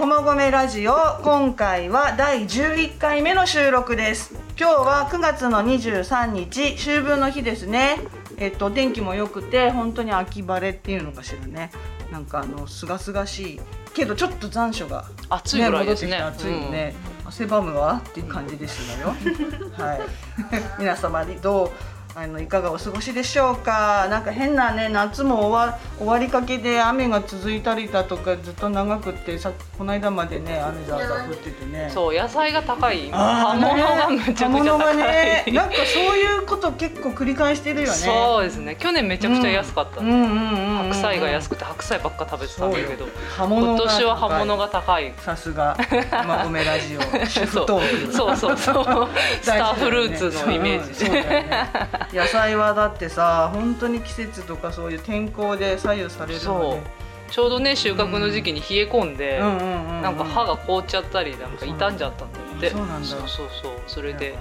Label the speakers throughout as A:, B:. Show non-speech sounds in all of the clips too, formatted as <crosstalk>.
A: えー、駒込ラジオ今回は第11回目の収録です。今日は9月の23日秋分の日ですね。えっと天気も良くて本当に秋晴れっていうのかしらね。なんかあの清々しい。けどちょっと残暑が、
B: 暑いぐらいですね。
A: 暑いね、汗ばむわっていう感じですのよ、はい。<laughs> 皆様にどうあのいかがお過ごしでしょうか？なんか変なね夏も終わ終わりかけで雨が続いたりだとかずっと長くってさこの間までね雨ざーざー降っててね。
B: そう野菜が高い。葉物がめちゃくちゃ高い、
A: ね。なんかそういうこと結構繰り返してるよね。
B: そうですね。去年めちゃくちゃ安かった、
A: うん。うんうんうんうん
B: 白菜が安くて白菜ばっか食べてたんだけど今年は葉物
A: が
B: が高い。
A: さすが。まとめラジオ <laughs> 主婦トーク。
B: そうそうそう。<laughs> スターフルーツのイメージ。
A: そうだよね <laughs> 野菜はだってさ本当に季節とかそういう天候で左右されるの
B: そ
A: で
B: う。ちょうどね収穫の時期に冷え込んで、なんか歯が凍っちゃったりなんか傷んじゃったんだって。
A: そうなんだ。
B: そうそうそう。それで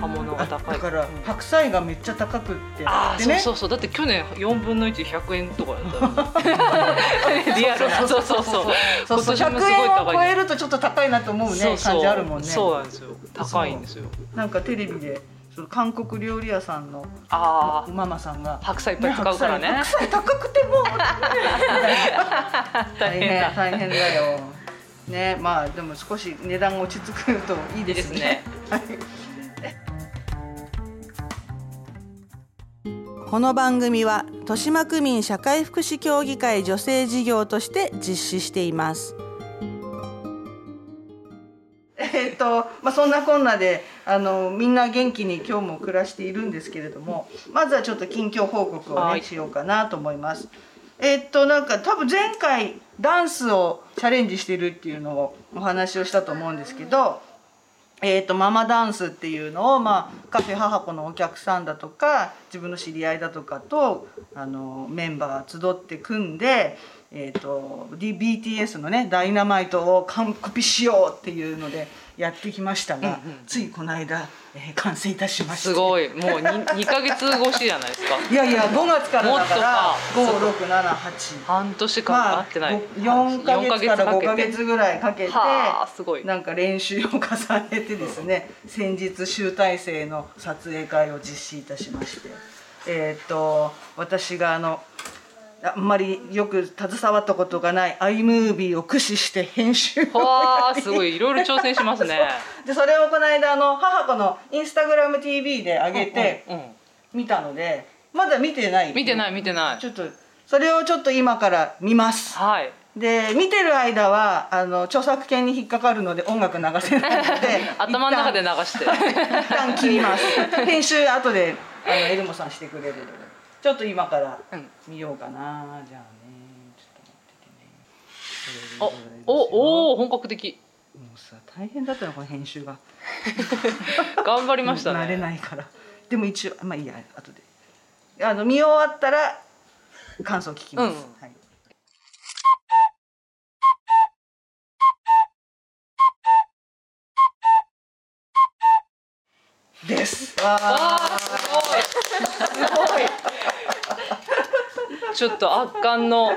B: 葉物が高い。
A: だから
B: うん。
A: 白菜がめっちゃ高くって
B: ああ、そうそうそう。だって去年4分の100円とかだった <laughs> <laughs> リアルな。そうそうそう
A: そう。そう100
B: 今年もすごい
A: 円を
B: 高い
A: 超えるとちょっと高いなと思うね感じあるもんね。
B: そうなんですよ。高いんですよ。
A: なんかテレビでその韓国料理屋さんの
B: ああ
A: ママさんが。
B: 白菜いっぱい使うからね。
A: 白菜白菜高くても。<laughs> 大変
B: だ。
A: 大変だ。よ。ねまあでも少し値段が落ち着くといいですね。はい。この番組は豊島区民社会福祉協議会女性事業として実施しています。えっとまあ、そんなこんなであのみんな元気に今日も暮らしているんですけれどもまずはちょっと近況報告を、ね
B: はい
A: しようかなと思います。えっとなんか多分前回ダンスをチャレンジしてるっていうのをお話をしたと思うんですけどえー、とママダンスっていうのを、まあ、カフェ母子のお客さんだとか自分の知り合いだとかとあのメンバー集って組んで、えー、と D- BTS のね「ダイナマイト」を完コピしようっていうのでやってきましたが、
B: うんうん
A: ついこの間、えー完成いたしました
B: すごい。もう 2, 2ヶ月越しじゃないですか。<laughs>
A: いやいや5月からだから
B: もっとか。
A: 5678
B: 半年間
A: まあ
B: 会ってない、
A: 4ヶ月から5ヶ
B: か
A: 月ぐらいかけて
B: はあすごい。
A: なんか練習を重ねてですね先日集大成の撮影会を実施いたしまして。えーっと私があのあんまりよく携わったことがない iMovie を駆使して編集を
B: わあすごい。いろいろ挑戦しますね。<laughs>
A: でそれをこの間あの母子のインスタグラム TV で上げて見たのでまだ見てない。
B: 見てない見てない。
A: ちょっとそれをちょっと今から見ます。
B: はい。
A: で見てる間はあの著作権に引っかかるので音楽流せないので <laughs>
B: 頭の中で流して。
A: 一旦切ります。編集後であのエルモさんしてくれるのでちょっと今から
B: うん。
A: 見ようかな。じゃあね。ちょっと
B: お
A: 待っててね。
B: おおお本格的。
A: もうさ大変だったのこの編集が。<laughs>
B: 頑張りましたね。
A: 慣れないから。でも一応まあいいや後で。あの見終わったら感想聞きます、
B: うん。
A: はいです。わ
B: わあすごいすごい。<laughs> ちょっと圧巻の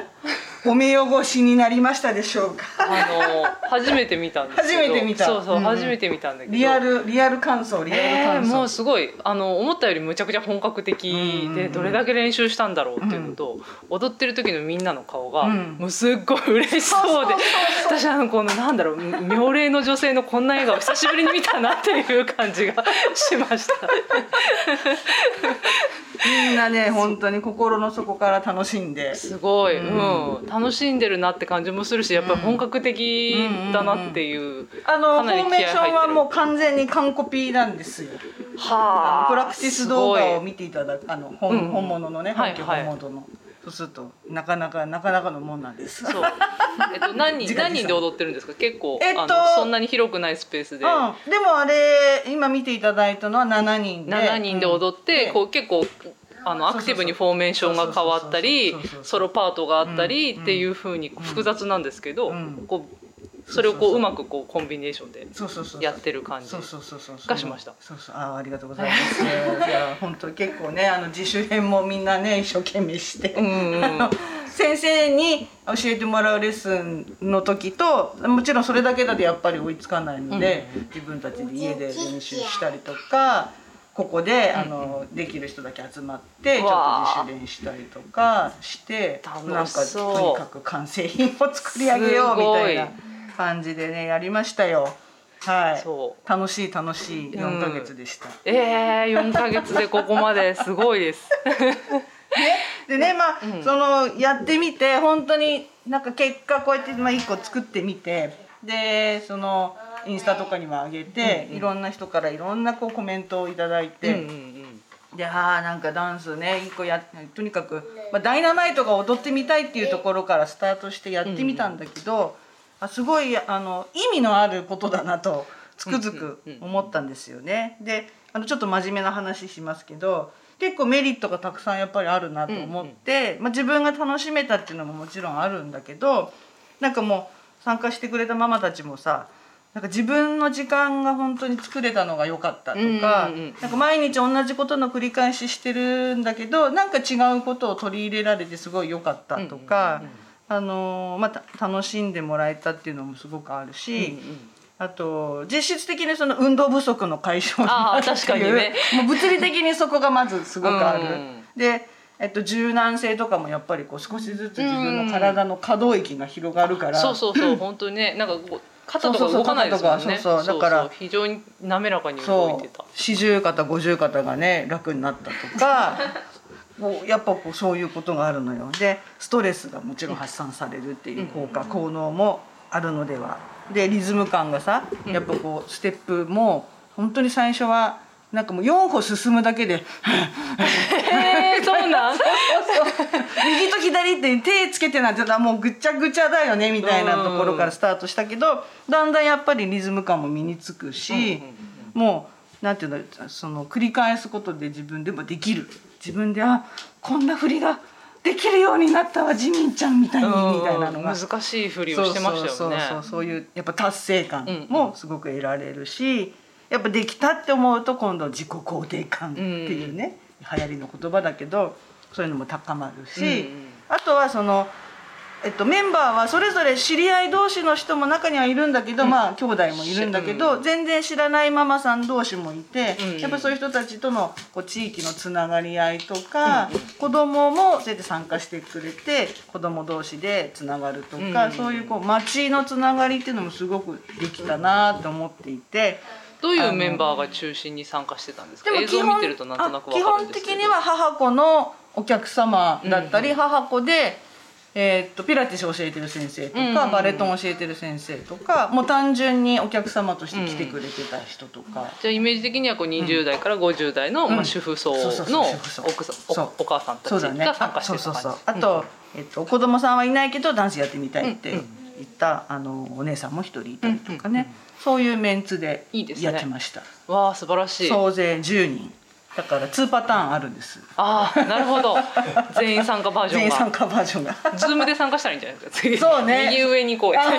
A: お目汚しになりましたでしょうか？
B: あの初めて見たんです
A: 初めて見た。
B: そうそう、
A: うんうん。
B: 初めて見たんだけど。
A: リアルリアル感想リアル
B: えー
A: 感想、
B: もうすごいあの思ったよりむちゃくちゃ本格的
A: うんうんうん。
B: でどれだけ練習したんだろうっていうのと、踊ってる時のみんなの顔が、
A: うん。
B: もうすっごい嬉しそうで私あのこのなんだろう妙齢の女性のこんな笑顔久しぶりに見たなっていう感じがしました。
A: みんなね本当に心の底から楽しんで。す
B: ごい、
A: う
B: うん。楽しんでるなって感じもするしやっぱり本格的だなっていう、
A: あのフォーメーションはもう完全に完コピなんですよ。あ
B: はあ。
A: のプラクティス動画を見ていただくあの本,、
B: うん。
A: 本物のね
B: はい。
A: 本家本物の、そうするとなかなかなかなかのもんなんです。
B: そう。えっと <laughs> 何人何人で踊ってるんですか？結構、
A: えっと
B: あのそんなに広くないスペースで、
A: うん、でもあれ今見ていただいたのは7人で。
B: 7人で踊って、
A: うん。
B: こう結構あのアクティブにフォーメーションが変わったりソロパートがあったり
A: うん
B: っていう風に複雑なんですけど、
A: うん。
B: こうそれをこううまくこうコンビネーションでやってる感じがしました。
A: そうそう。あありがとうございます。いや本当結構ねあの自主編もみんなね一生懸命して、先 <laughs> 先生に教えてもらうレッスンの時ともちろんそれだけだとやっぱり追いつかないので、自分たちで家で練習したりとかここであのできる人だけ集まってちょっと自主練したりとかしてなん
B: 楽
A: かとにかく完成品を作り上げようみたいな感じでねやりましたよ。はい。
B: そ
A: 楽しい楽しい。4ヶ月でした。
B: えー、4ヶ月でここまですごいです。<laughs>
A: でねまあ、
B: うん。
A: そのやってみて本当になんか結果こうやってまあ1個作ってみてでそのインスタとかにも上げて、
B: うんうん。
A: いろんな人からいろんなこうコメントをいただいて、
B: うんうんうん。
A: であーなんかダンスね一個やとにかく、まあ、ダイナマイトが踊ってみたいっていうところからスタートしてやってみたんだけど、あすごいあの意味のあることだなとつくづく思ったんですよね。であのちょっと真面目な話しますけど結構メリットがたくさんやっぱりあるなと思って、まあ、自分が楽しめたっていうのももちろんあるんだけどなんかもう参加してくれたママたちもさなんか自分の時間が本当に作れたのが良かったとか、
B: うんうんうん
A: なんか毎日同じことの繰り返ししてるんだけどなんか違うことを取り入れられてすごい良かったとか、あのーまた楽しんでもらえたっていうのもすごくあるし、あと実質的にその運動不足の解消にな
B: 確かにね
A: もう物理的にそこがまずすごくある。
B: うん
A: でえっと、柔軟性とかもやっぱりこう少しずつ自分の体の可動域が広がるから、
B: そうそうそう <clears throat> 本当にねなんかこう肩とか動かないですもんね。
A: そうそうそう肩とかそうそうだから
B: 非常に滑らかに動いてた。
A: 四十肩五十肩がね楽になったとか <laughs> こうやっぱこうそういうことがあるのよ。でストレスがもちろん発散されるっていう効果、効能もあるのでは。でリズム感がさやっぱこうステップも本当に最初はなんかもう4歩進むだけで
B: えー、そうなん？<laughs>
A: 右と左って手つけてなんてもうぐちゃぐちゃだよねみたいなところからスタートしたけどだんだんやっぱりリズム感も身につくし、もうなんていうのその繰り返すことで自分でもできる自分であこんな振りができるようになったわジミンちゃんみたいにみたいなのが。
B: 難しいふりをしてましたよね。
A: そうそうそうそう。いうやっぱ達成感もすごく得られるし、やっぱできたって思うと今度自己肯定感っていうね、流行りの言葉だけどそういうのも高まるし、
B: うんうん。
A: あとはその、えっと、メンバーはそれぞれ知り合い同士の人も中にはいるんだけど、まあ兄弟もいるんだけど、全然知らないママさん同士もいて、
B: うん
A: やっぱそういう人たちとのこう地域のつながり合いとか、子供もそうやって参加してくれて子供同士でつながるとか、
B: うん
A: そういうこう町のつながりっていうのもすごくできたなと思っていて。
B: どういうメンバーが中心に参加してたんですか？映像見てるとなんとなく
A: 基
B: かるんですけど。
A: 本的には母子のお客様だったり、
B: うん
A: 母子で、えーっとピラティスを教えてる先生とか、
B: うんうん
A: バレエトンを教えてる先生とかもう単純にお客様として来てくれてた人とか。
B: じゃあイメージ的にはこう20代から50代の、
A: うん
B: まあ、主婦層のおお母さんたち。が参加して
A: あそう
B: た感じ
A: そうそう。あと、えっと子供さんはいないけどダンスやってみたいって
B: うん
A: 言った、あのお姉さんも一人いたりとかね、
B: うんうんうん
A: そういうメンツで
B: いいですね
A: やってました。
B: わあ素晴らしい
A: 総勢10人。だから2パターンあるんです。
B: ああなるほど。<laughs> 全員参加バージョンが。
A: 全員参加バージョンが。
B: ズームで参加したらいいんじゃないですか次。
A: そうね。
B: 右上にこうやって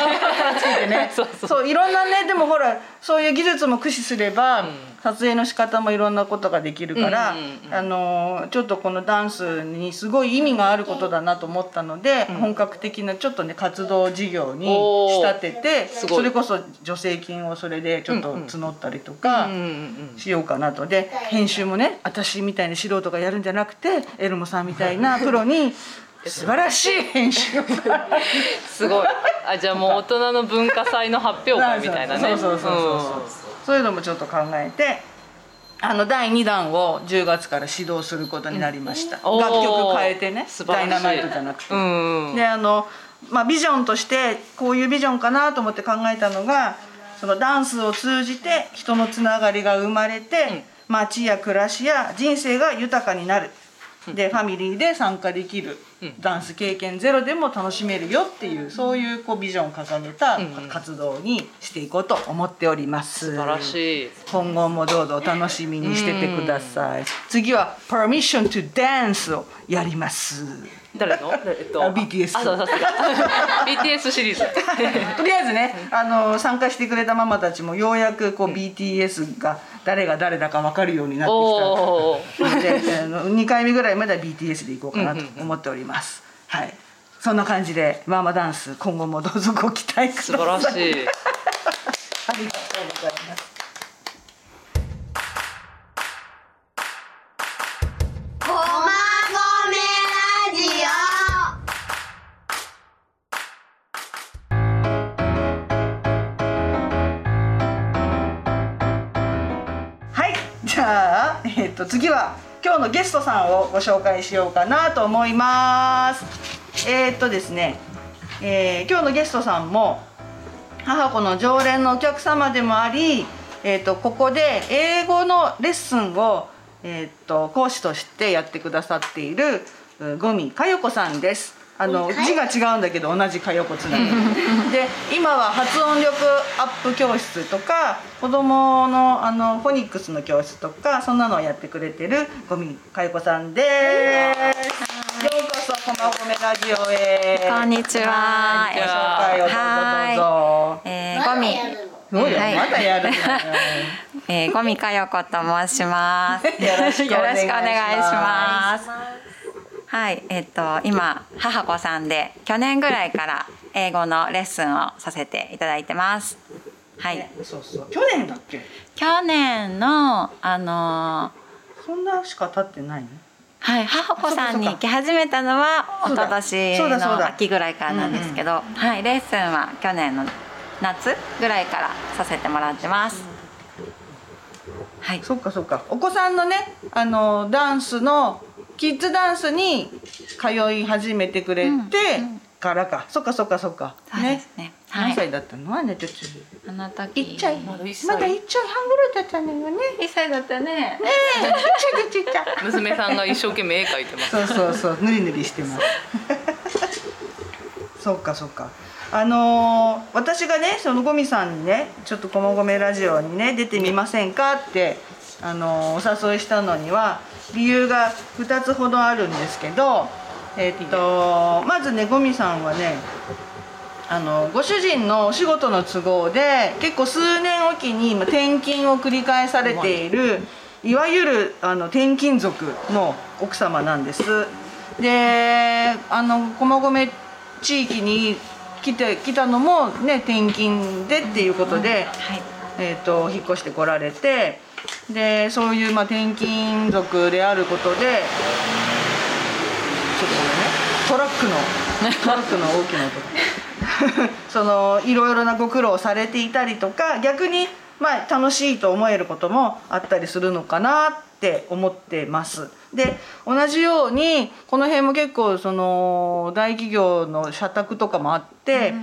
A: ついてね。<laughs>
B: そうそう。
A: そういろんなねでもほらそういう技術も駆使すれば、
B: うん
A: 撮影の仕方もいろんなことができるから、
B: うんうんうん
A: あのちょっとこのダンスにすごい意味があることだなと思ったので、本格的なちょっとね活動事業に仕立ててそれこそ助成金をそれでちょっと募ったりとか。
B: うんうんうん
A: しようかなと。で編集もね私みたいな素人がやるんじゃなくてエルモさんみたいなプロに <laughs> 素晴らしい編集を。<laughs>
B: すごい。あじゃあもう大人の文化祭の発表会みたいなね。
A: そうそうそうそうそうそういうのもちょっと考えてあの第2弾を10月から指導することになりました、
B: おー
A: 楽曲変えてねダイナマイトじゃなくて、
B: うんうん。
A: であの、まあ、ビジョンとしてこういうビジョンかなと思って考えたのがそのダンスを通じて人のつながりが生まれて、街や暮らしや人生が豊かになる。でファミリーで参加できる、ダンス経験ゼロでも楽しめるよっていうそういうこうビジョンを掲げた活動にしていこうと思っております。
B: 素晴らしい。
A: 今後もどうぞお楽しみにしててください。次は Permission to Dance をやります。
B: 誰の？えっと。
A: あ BTS
B: あそうさすが BTS シリーズ。<laughs>
A: とりあえずね、あの参加してくれたママたちもようやくこう BTS が誰が誰だか分かるようになってきたので、あの2回目ぐらいまでは BTS でいこうかなと思っております。はい。そんな感じでママダンス今後もどうぞご期待ください
B: 素晴らしい <laughs>
A: ありがとうございますと次は今日のゲストさんをご紹介しようかなと思いますえっとですね、えー今日のゲストさんも母子の常連のお客様でもあり、えー、とここで英語のレッスンを、えー、と講師としてやってくださっているう五味佳代子さんです。あの字が違うんだけど同じ佳代子つながりで今は発音力アップ教室とか子供のあのフォニックスの教室とかそんなのをやってくれてる五味佳代子さんです。ようこそこまごめラジオへ。
C: こんにちは。
A: ご紹介をどうぞどうぞ。
C: えー、ゴミ、
A: そうよ、
C: はい。
A: まだやる。<laughs>
C: えー、ゴミかよこと申します。<laughs>
A: よろしくお願いします
C: はい、えっ、と今母子さんで去年ぐらいから英語のレッスンをさせていただいてます。はい、
A: そうそう、去年だっけ？
C: 去年のあのー
A: そんなしか経ってないの？
C: はい、母子さんに行き始めたのは一昨年の秋ぐらいからなんですけど、はい、レッスンは去年の夏ぐらいからさせてもらってます。はい、
A: そっかそっか、お子さんのね、あのダンスのキッズダンスに通い始めてくれてからか。そっかそっかそっか。
C: そうですね。はい、
A: 何歳だったの？あねちょっと。
C: あの時
A: 一歳。
B: まだ一歳
A: まだ一歳半ぐらいだったのよね。
C: 一歳だったね。
A: ねえ、ちっちゃいちっちゃい。
B: 娘さんが一生懸命絵描いてます
A: そうそうそう、ぬりぬりしてます。<laughs> そっかそっか。あのー私がねそのゴミさんにねちょっと「こもごめラジオ」にね出てみませんかって、あのーお誘いしたのには理由が2つほどあるんですけど、えっとまずねゴミさんはねあのご主人のお仕事の都合で結構数年おきに今転勤を繰り返されているいわゆるあの転勤族の奥様なんです。であの駒込地域に来て来たのもね転勤でっていうことで、
C: はい、
A: えー、と引っ越してこられてでそういう、まあ、転勤族であることでちょっとごめんね。トラックの <laughs> トラックの大きな音。<laughs> そのいろいろなご苦労をされていたりとか逆に、まあ、楽しいと思えることもあったりするのかなって思ってます。で同じようにこの辺も結構その大企業の社宅とかもあって、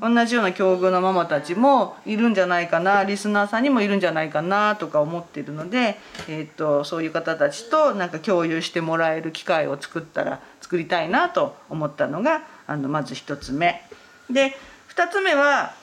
A: 同じような境遇のママたちもいるんじゃないかなリスナーさんにもいるんじゃないかなとか思ってるので、えー、とそういう方たちとなんか共有してもらえる機会を作ったら作りたいなと思ったのがあのまず一つ目。で二つ目は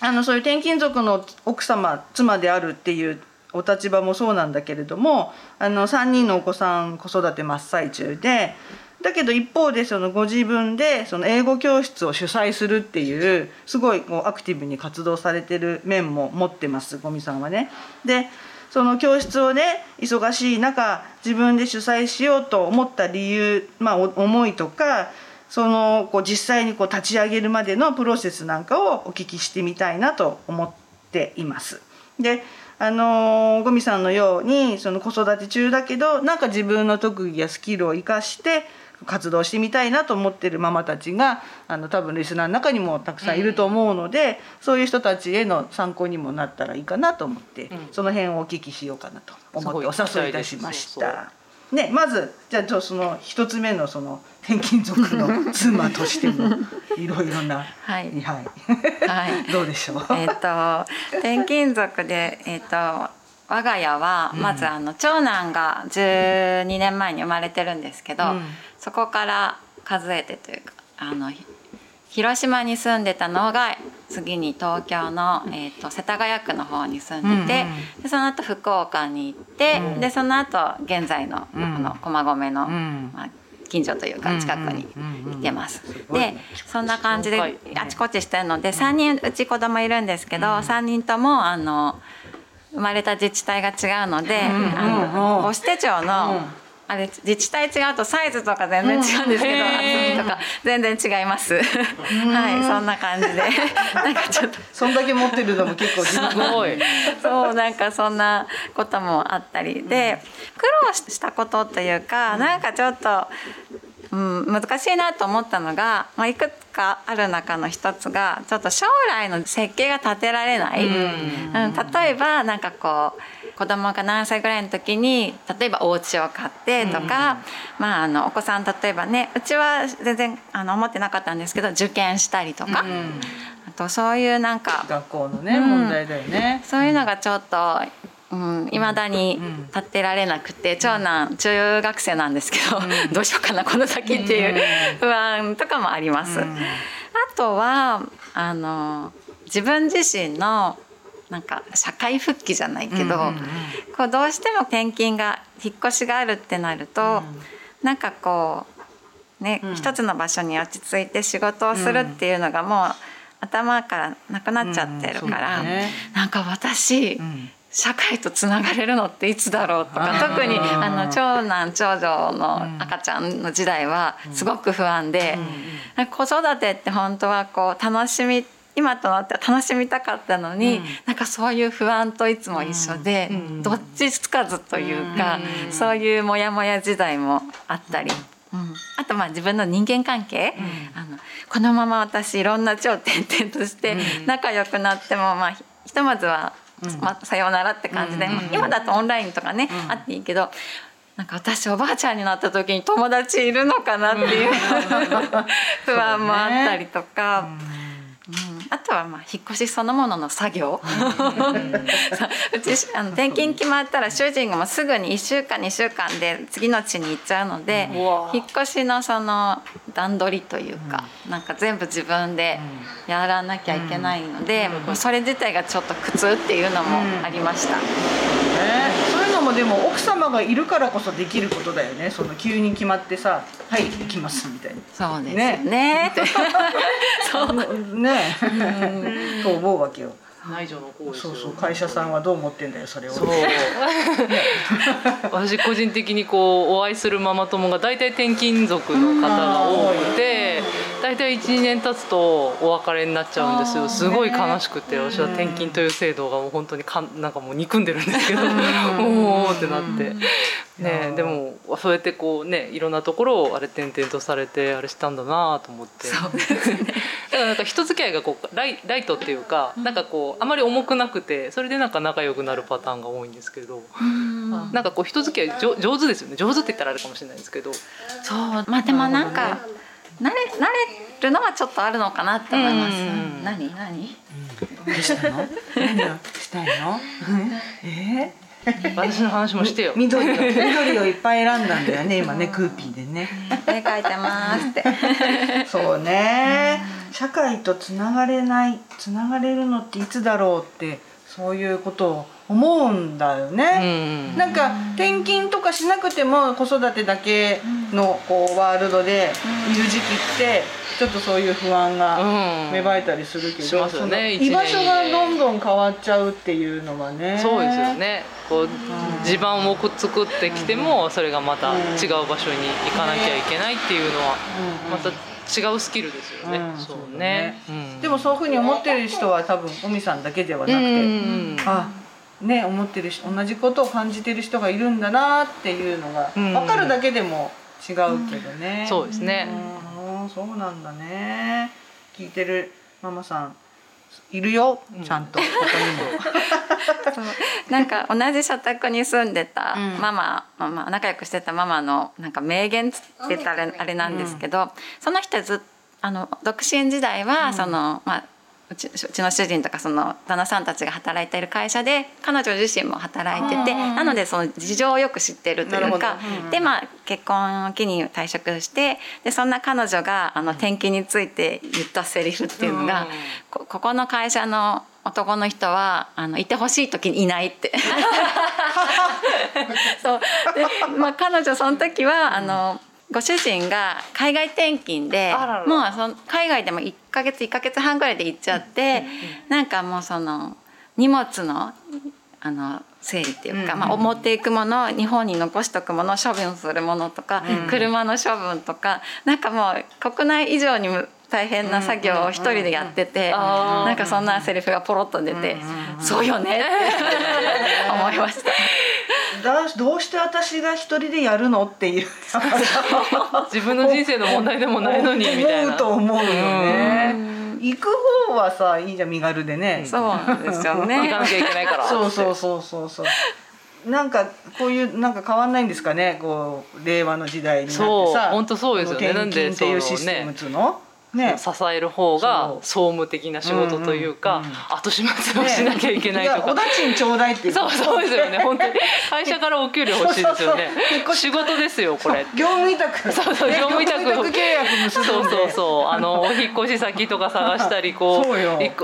A: あのそういう転勤族の奥様妻であるっていうお立場もそうなんだけれどもあの3人のお子さん子育て真っ最中でだけど一方でそのご自分でその英語教室を主催するっていうすごいこうアクティブに活動されてる面も持ってますゴミさんはね。でその教室をね忙しい中自分で主催しようと思った理由、まあ、思いとかそのこう実際にこう立ち上げるまでのプロセスなんかをお聞きしてみたいなと思っています。であのゴミさんのようにその子育て中だけどなんか自分の特技やスキルを生かして活動してみたいなと思ってるママたちがあの多分リスナーの中にもたくさんいると思うので、そういう人たちへの参考にもなったらいいかなと思って、
B: ん。
A: その辺をお聞きしようかなと思ってお誘いいたしました。ね、まずじゃあその一つ目のその転勤族の妻としてのいろいろな <laughs>
C: はい。
A: はい、
C: はい。<laughs>
A: どうでしょう？
C: えっ、と転勤族でえっ、と我が家はまずあの、長男が12年前に生まれてるんですけど、
A: うん。
C: そこから数えてというかあのひ広島に住んでたのが次に東京の、えー、と世田谷区の方に住んでて、でその後福岡に行って、でその後現在の,、
A: うん。
C: この駒込の、
A: ん。
C: まあ、近所というか近くに行ってます。
A: ごい。
C: でそんな感じであちこちしてるので3人うち子供いるんですけど、3人ともあの生まれた自治体が違うので、あの母子手帳の、あれ自治体違うとサイズとか全然違うんですけど、厚みとか全然違います。はいそんな感じで。<laughs> なんかちょっと。
A: そんだけ持ってるのも結構
B: すごい
C: そうなんかそんなこともあったり。で苦労したことというかなんかちょっと、うん、難しいなと思ったのが、まあ、いくつかある中の一つがちょっと将来の設計が立てられない。うん、例えばなんかこう子供が何歳ぐらいの時に例えばお家を買ってとか、まあ、あのお子さん例えばねうちは全然あの思ってなかったんですけど受験したりとか、あとそういうなんか
A: 学校のね、
C: うん
A: 問題だよね。
C: そういうのがちょっとうん、未だに立てられなくて、長男中学生なんですけど、どうしようかなこの先っていう不安とかもあります。あとはあの自分自身のなんか社会復帰じゃないけど、こうどうしても転勤が引っ越しがあるってなると、なんかこうね、一つの場所に落ち着いて仕事をするっていうのがもう頭からなくなっちゃってるから、なんか私、
A: ん
C: 社会とつながれるのっていつだろうとか特にあの長男長女の赤ちゃんの時代はすごく不安で、子育てって本当はこう楽しみ今となっては楽しみたかったのに、なんかそういう不安といつも一緒で、どっちつかずというか、そういうモヤモヤ時代もあったり。うん、あとまあ自分の人間関係、あのこのまま私いろんな超転々として仲良くなってもまあひひとまずは、まあ、さようならって感じで、まあ今だとオンラインとかね、あっていいけどなんか私おばあちゃんになった時に友達いるのかなっていう <laughs> 不安もあったりとか。うんあとはまあ引っ越しそのものの作業。そう <laughs> うちあの転勤決まったら主人がもうすぐに1週間2週間で次の地に行っちゃうので、引っ越しのその段取りというか、なんか全部自分でやらなきゃいけないので、もうそれ自体がちょっと苦痛っていうのもありました。
A: もでも奥様がいるからこそできることだよね。その急に決まってさ「はい行きます」みたい
C: そうですね。ね。<laughs> そう。
A: なねと思うわけよ。
B: 内助の方ですよ。
A: そうそう。会社さんはどう思ってんだよそれを。
B: そう。私個人的にこうお会いするママ友が大体転勤族の方が多くて大体12年経つとお別れになっちゃうんですよ。すごい悲しくて私は転勤という制度がもう本当にかんなんかもう憎んでるんですけど。おおってなって。ね、でもそうやってこうねいろんなところをあれ転々とされてあれしたんだなと思って。<laughs> だからなんか人付き合いがこうライライトっていうかなんかこうあまり重くなくてそれでなんか仲良くなるパターンが多いんですけど。なんかこう人付き合い上上手ですよね。上手って言ったらあれかもしれないですけど。
C: そう。まあでもなんか慣れ慣れるのはちょっとあるのかなって思います。
B: うん。
C: 何何？
A: どうしたの？何をしたいの？え
B: 私の話もしてよ。
A: ー、緑を緑をいっぱい選んだんだよね今ねクーピーでね。
C: 絵描いてますって。
A: そうね。社会とつながれないつながれるのっていつだろうってそういうことを思うんだよ
B: う
A: ね、
B: ん。
A: なんか転勤とかしなくても子育てだけのこうワールドでいる時期ってちょっとそういう不安が
B: うん。
A: 芽生えたりするけど、
B: しますよね
A: 居場所がどんどん変わっちゃうっていうのはね。
B: そうですよね。こう地盤を作ってきてもそれがまた違う場所に行かなきゃいけないっていうのはまた違うスキルですよね、
A: うん。
B: そうね、うん。
A: でもそういうふうに思ってる人は多分尾身さんだけではなくて、
B: うん。
A: あね思ってるし同じことを感じてる人がいるんだなっていうのが
B: うん。
A: 分かるだけでも違うけどね、
B: そうですね。
A: うんそうなんだね。聞いてるママさんいるよちゃんと。ここにも。
C: なんか同じ社宅に住んでたママ、まあまあ仲良くしてたママのなんか名言つってたらあれなんですけど、その人ずっあの独身時代はその、まあうちうちの主人とかその旦那さんたちが働いている会社で彼女自身も働いててなのでその事情をよく知ってるというか
A: うん
C: でまあ結婚を機に退職してでそんな彼女があの転勤について言ったセリフっていうのが、こここの会社の男の人はあのいてほしい時にいないって。<laughs> そう。で、まあ、彼女その時はあのご主人が海外転勤でもうその海外でも1ヶ月1ヶ月半ぐらいで行っちゃってなんかもうその荷物のあの整理っていうか、
A: うん
C: まあ、持っていくもの日本に残しとくもの処分するものとか、
A: うん。
C: 車の処分とかなんかもう国内以上にも大変な作業を一人でやってて、なんかそんなセリフがポロッと出て、そうよねって思いました。
A: だどうして私が一人でやるのっていう。<laughs>
B: 自分の人生の問題でもないのにみたいな。
A: 思うと思うよね。行く方はさいいじゃん身軽でね。
C: そうなんですよ
B: 行か
C: ね。
B: なきゃいけないから。
A: そうそうそうそうそう。なんかこういうなんか変わんないんですかね？こう令和の時代になってさ。
B: そう本当そうですよね。
A: この転勤っていうシステムっつうの？ね
B: 支える方が総務的な仕事というか、
A: うんうんうん。
B: 後始末をしなきゃいけないとか、
A: やおだちんちょうだいっていう。
B: そうそうですよね。本当に。<laughs> 会社からお給料欲しいですよね。仕事ですよこれ。
A: 業務委託。
B: そうそう
A: ね
B: 業務委託。
A: 契約結
B: そうそうそう。あのお引っ越し先とか探したりこ <laughs>
A: そう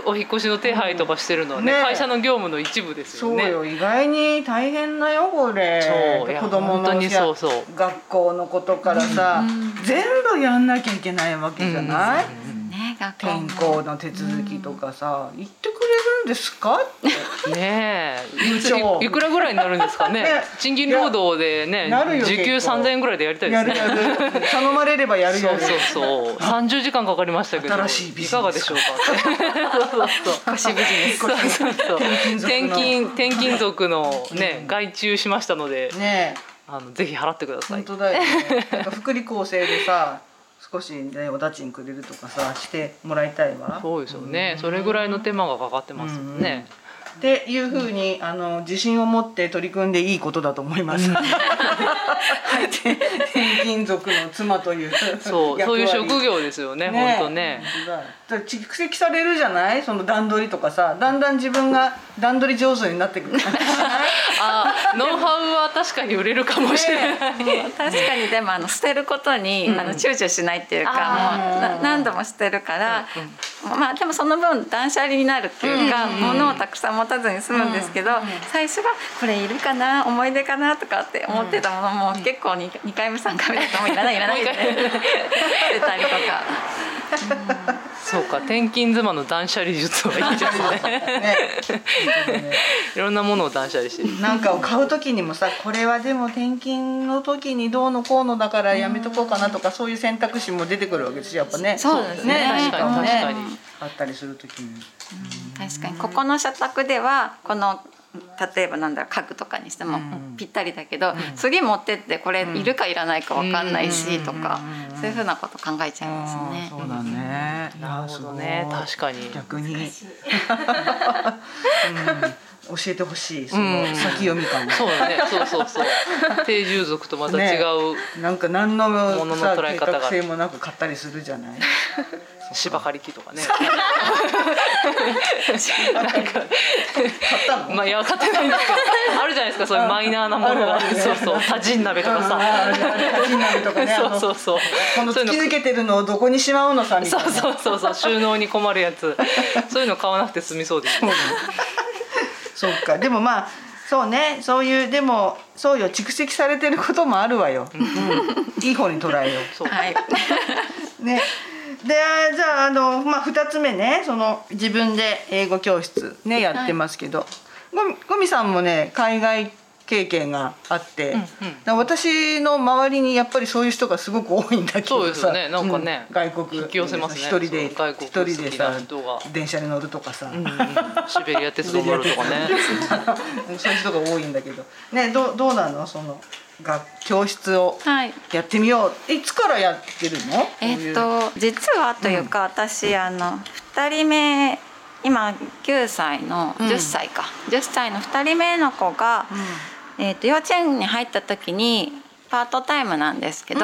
B: お引っ越しの手配とかしてるのはね,、
A: ね。
B: 会社の業務の一部ですよね。
A: そうよ。意外に大変だよこれ。
B: そう
A: 子供の
B: 本当に
A: さ
B: そうそう。
A: 学校のことからさ、全部やんなきゃいけないわけじゃない、
C: ね学校
A: 転校の手続きとかさ、言ってくれるんですか？って。
B: ねえ。
A: 部長。
B: いいくらぐらいになるんですかね？
A: ね。
B: 賃金労働でね時給
A: 結構。
B: 3000円ぐらいでやりたいですね。
A: やるやる。頼まれればやるやる。
B: そうそうそう。30時間かかりましたけど。
A: 新しいビジネス。
B: かがでしょうか？ってそうそうそう
C: 腰ビジネス。
B: そうそうそう。転
A: 転勤族の。
B: 勤転勤族のね外注しましたので
A: ねえ。
B: あのぜひ払ってください。
A: 本当だよね。なんか福利厚生でさ少しねおだちんくれるとかさしてもらいたいわ。
B: そうですよね。それぐらいの手間がかかってますもんね
A: っていうふうにあの自信を持って取り組んでいいことだと思います。転勤族の妻という
B: そうそういう職
A: 業
B: 業ですよね本当ね。
A: 蓄積されるじゃない？その段取りとかさだんだん自分が段取り上手になってくる。<laughs>
B: あノウハウは確かに売れるかもしれない。
C: 確かにでもあの捨てることに、あの躊躇しないっていうか
B: あ
C: もうな何度も捨てるから、まあでもその分断捨離になるっていうか、物をたくさん持たずに済むんですけど、最初はこれいるかな思い出かなとかって思ってたものも、結構 2, 2回目3回目だともういらないいらないって
B: もう一回
C: 捨てたりとか。
B: そうか転勤妻の断捨離術はいいですね。
A: ね。
B: いろんなものを断捨離してる。
A: なんかを買う時にもさこれはでも転勤の時にどうのこうのだからやめとこうかなとかそういう選択肢も出てくるわけですよやっぱね。
C: そうですね。
B: 確かに
A: 何
B: 確かに。
A: あったりする時に
C: 確かに。ここの社宅ではこの例えばなんだろう家具とかにしても
A: ん。
C: ぴったりだけど、次持ってってこれいるかいらないかわかんないしとか、そういうふうなこと考えちゃいますね。
A: そうだね。
B: なるほどね。確かに。
A: 逆に、うん、<laughs> 教えてほしいその
B: うん
A: 先読み感
B: そうだね。そうそうそう。<laughs> 定住族とまた違う。
A: なんか何の
B: 物の
A: さ
B: 捉え方が。
A: 性もなく買ったりするじゃない。
B: 芝刈り機とかね。
A: 買ったの？
B: まあいや買ってないんですけど。あるじゃないですかそういうマイナーなものが。
A: あるある。
B: そうそう。多人鍋とか
A: あ
B: さ
A: タジン鍋とかね。
B: そうそうそう。
A: この突き抜けてるのをどこにしまうのさみたいな。
B: そうそうそうそう。収納に困るやつ。そういうの買わなくて済みそうですね
A: そうか。でもまあそうね。そういうでもそうよ。蓄積されてることもあるわよ、うん、いい方に捉えよ
B: そう
C: はい、
A: うね。であじゃああの、まあ、2つ目ね。その自分で英語教室ねやってますけど、ゴミゴミさんもね海外経験があって、
B: うん
A: だから私の周りにやっぱりそういう人がすごく多いんだけどさ
B: そうですよね。なんかね
A: うん外国
B: 引き寄せますね。
A: 一人で一人でさ電車に乗るとかさ、
B: うんうん。シベリア鉄道乗るとかね。<laughs>
A: そういう人が多いんだけど。ねどうどうなの？その学教室を
C: はい。
A: やってみよう。いつからやってるの？
C: えっと実はというか、私あの2人目今9歳の
A: うん。
C: 10歳か、10歳の2人目の子が、えっと幼稚園に入った時にパートタイムなんですけど、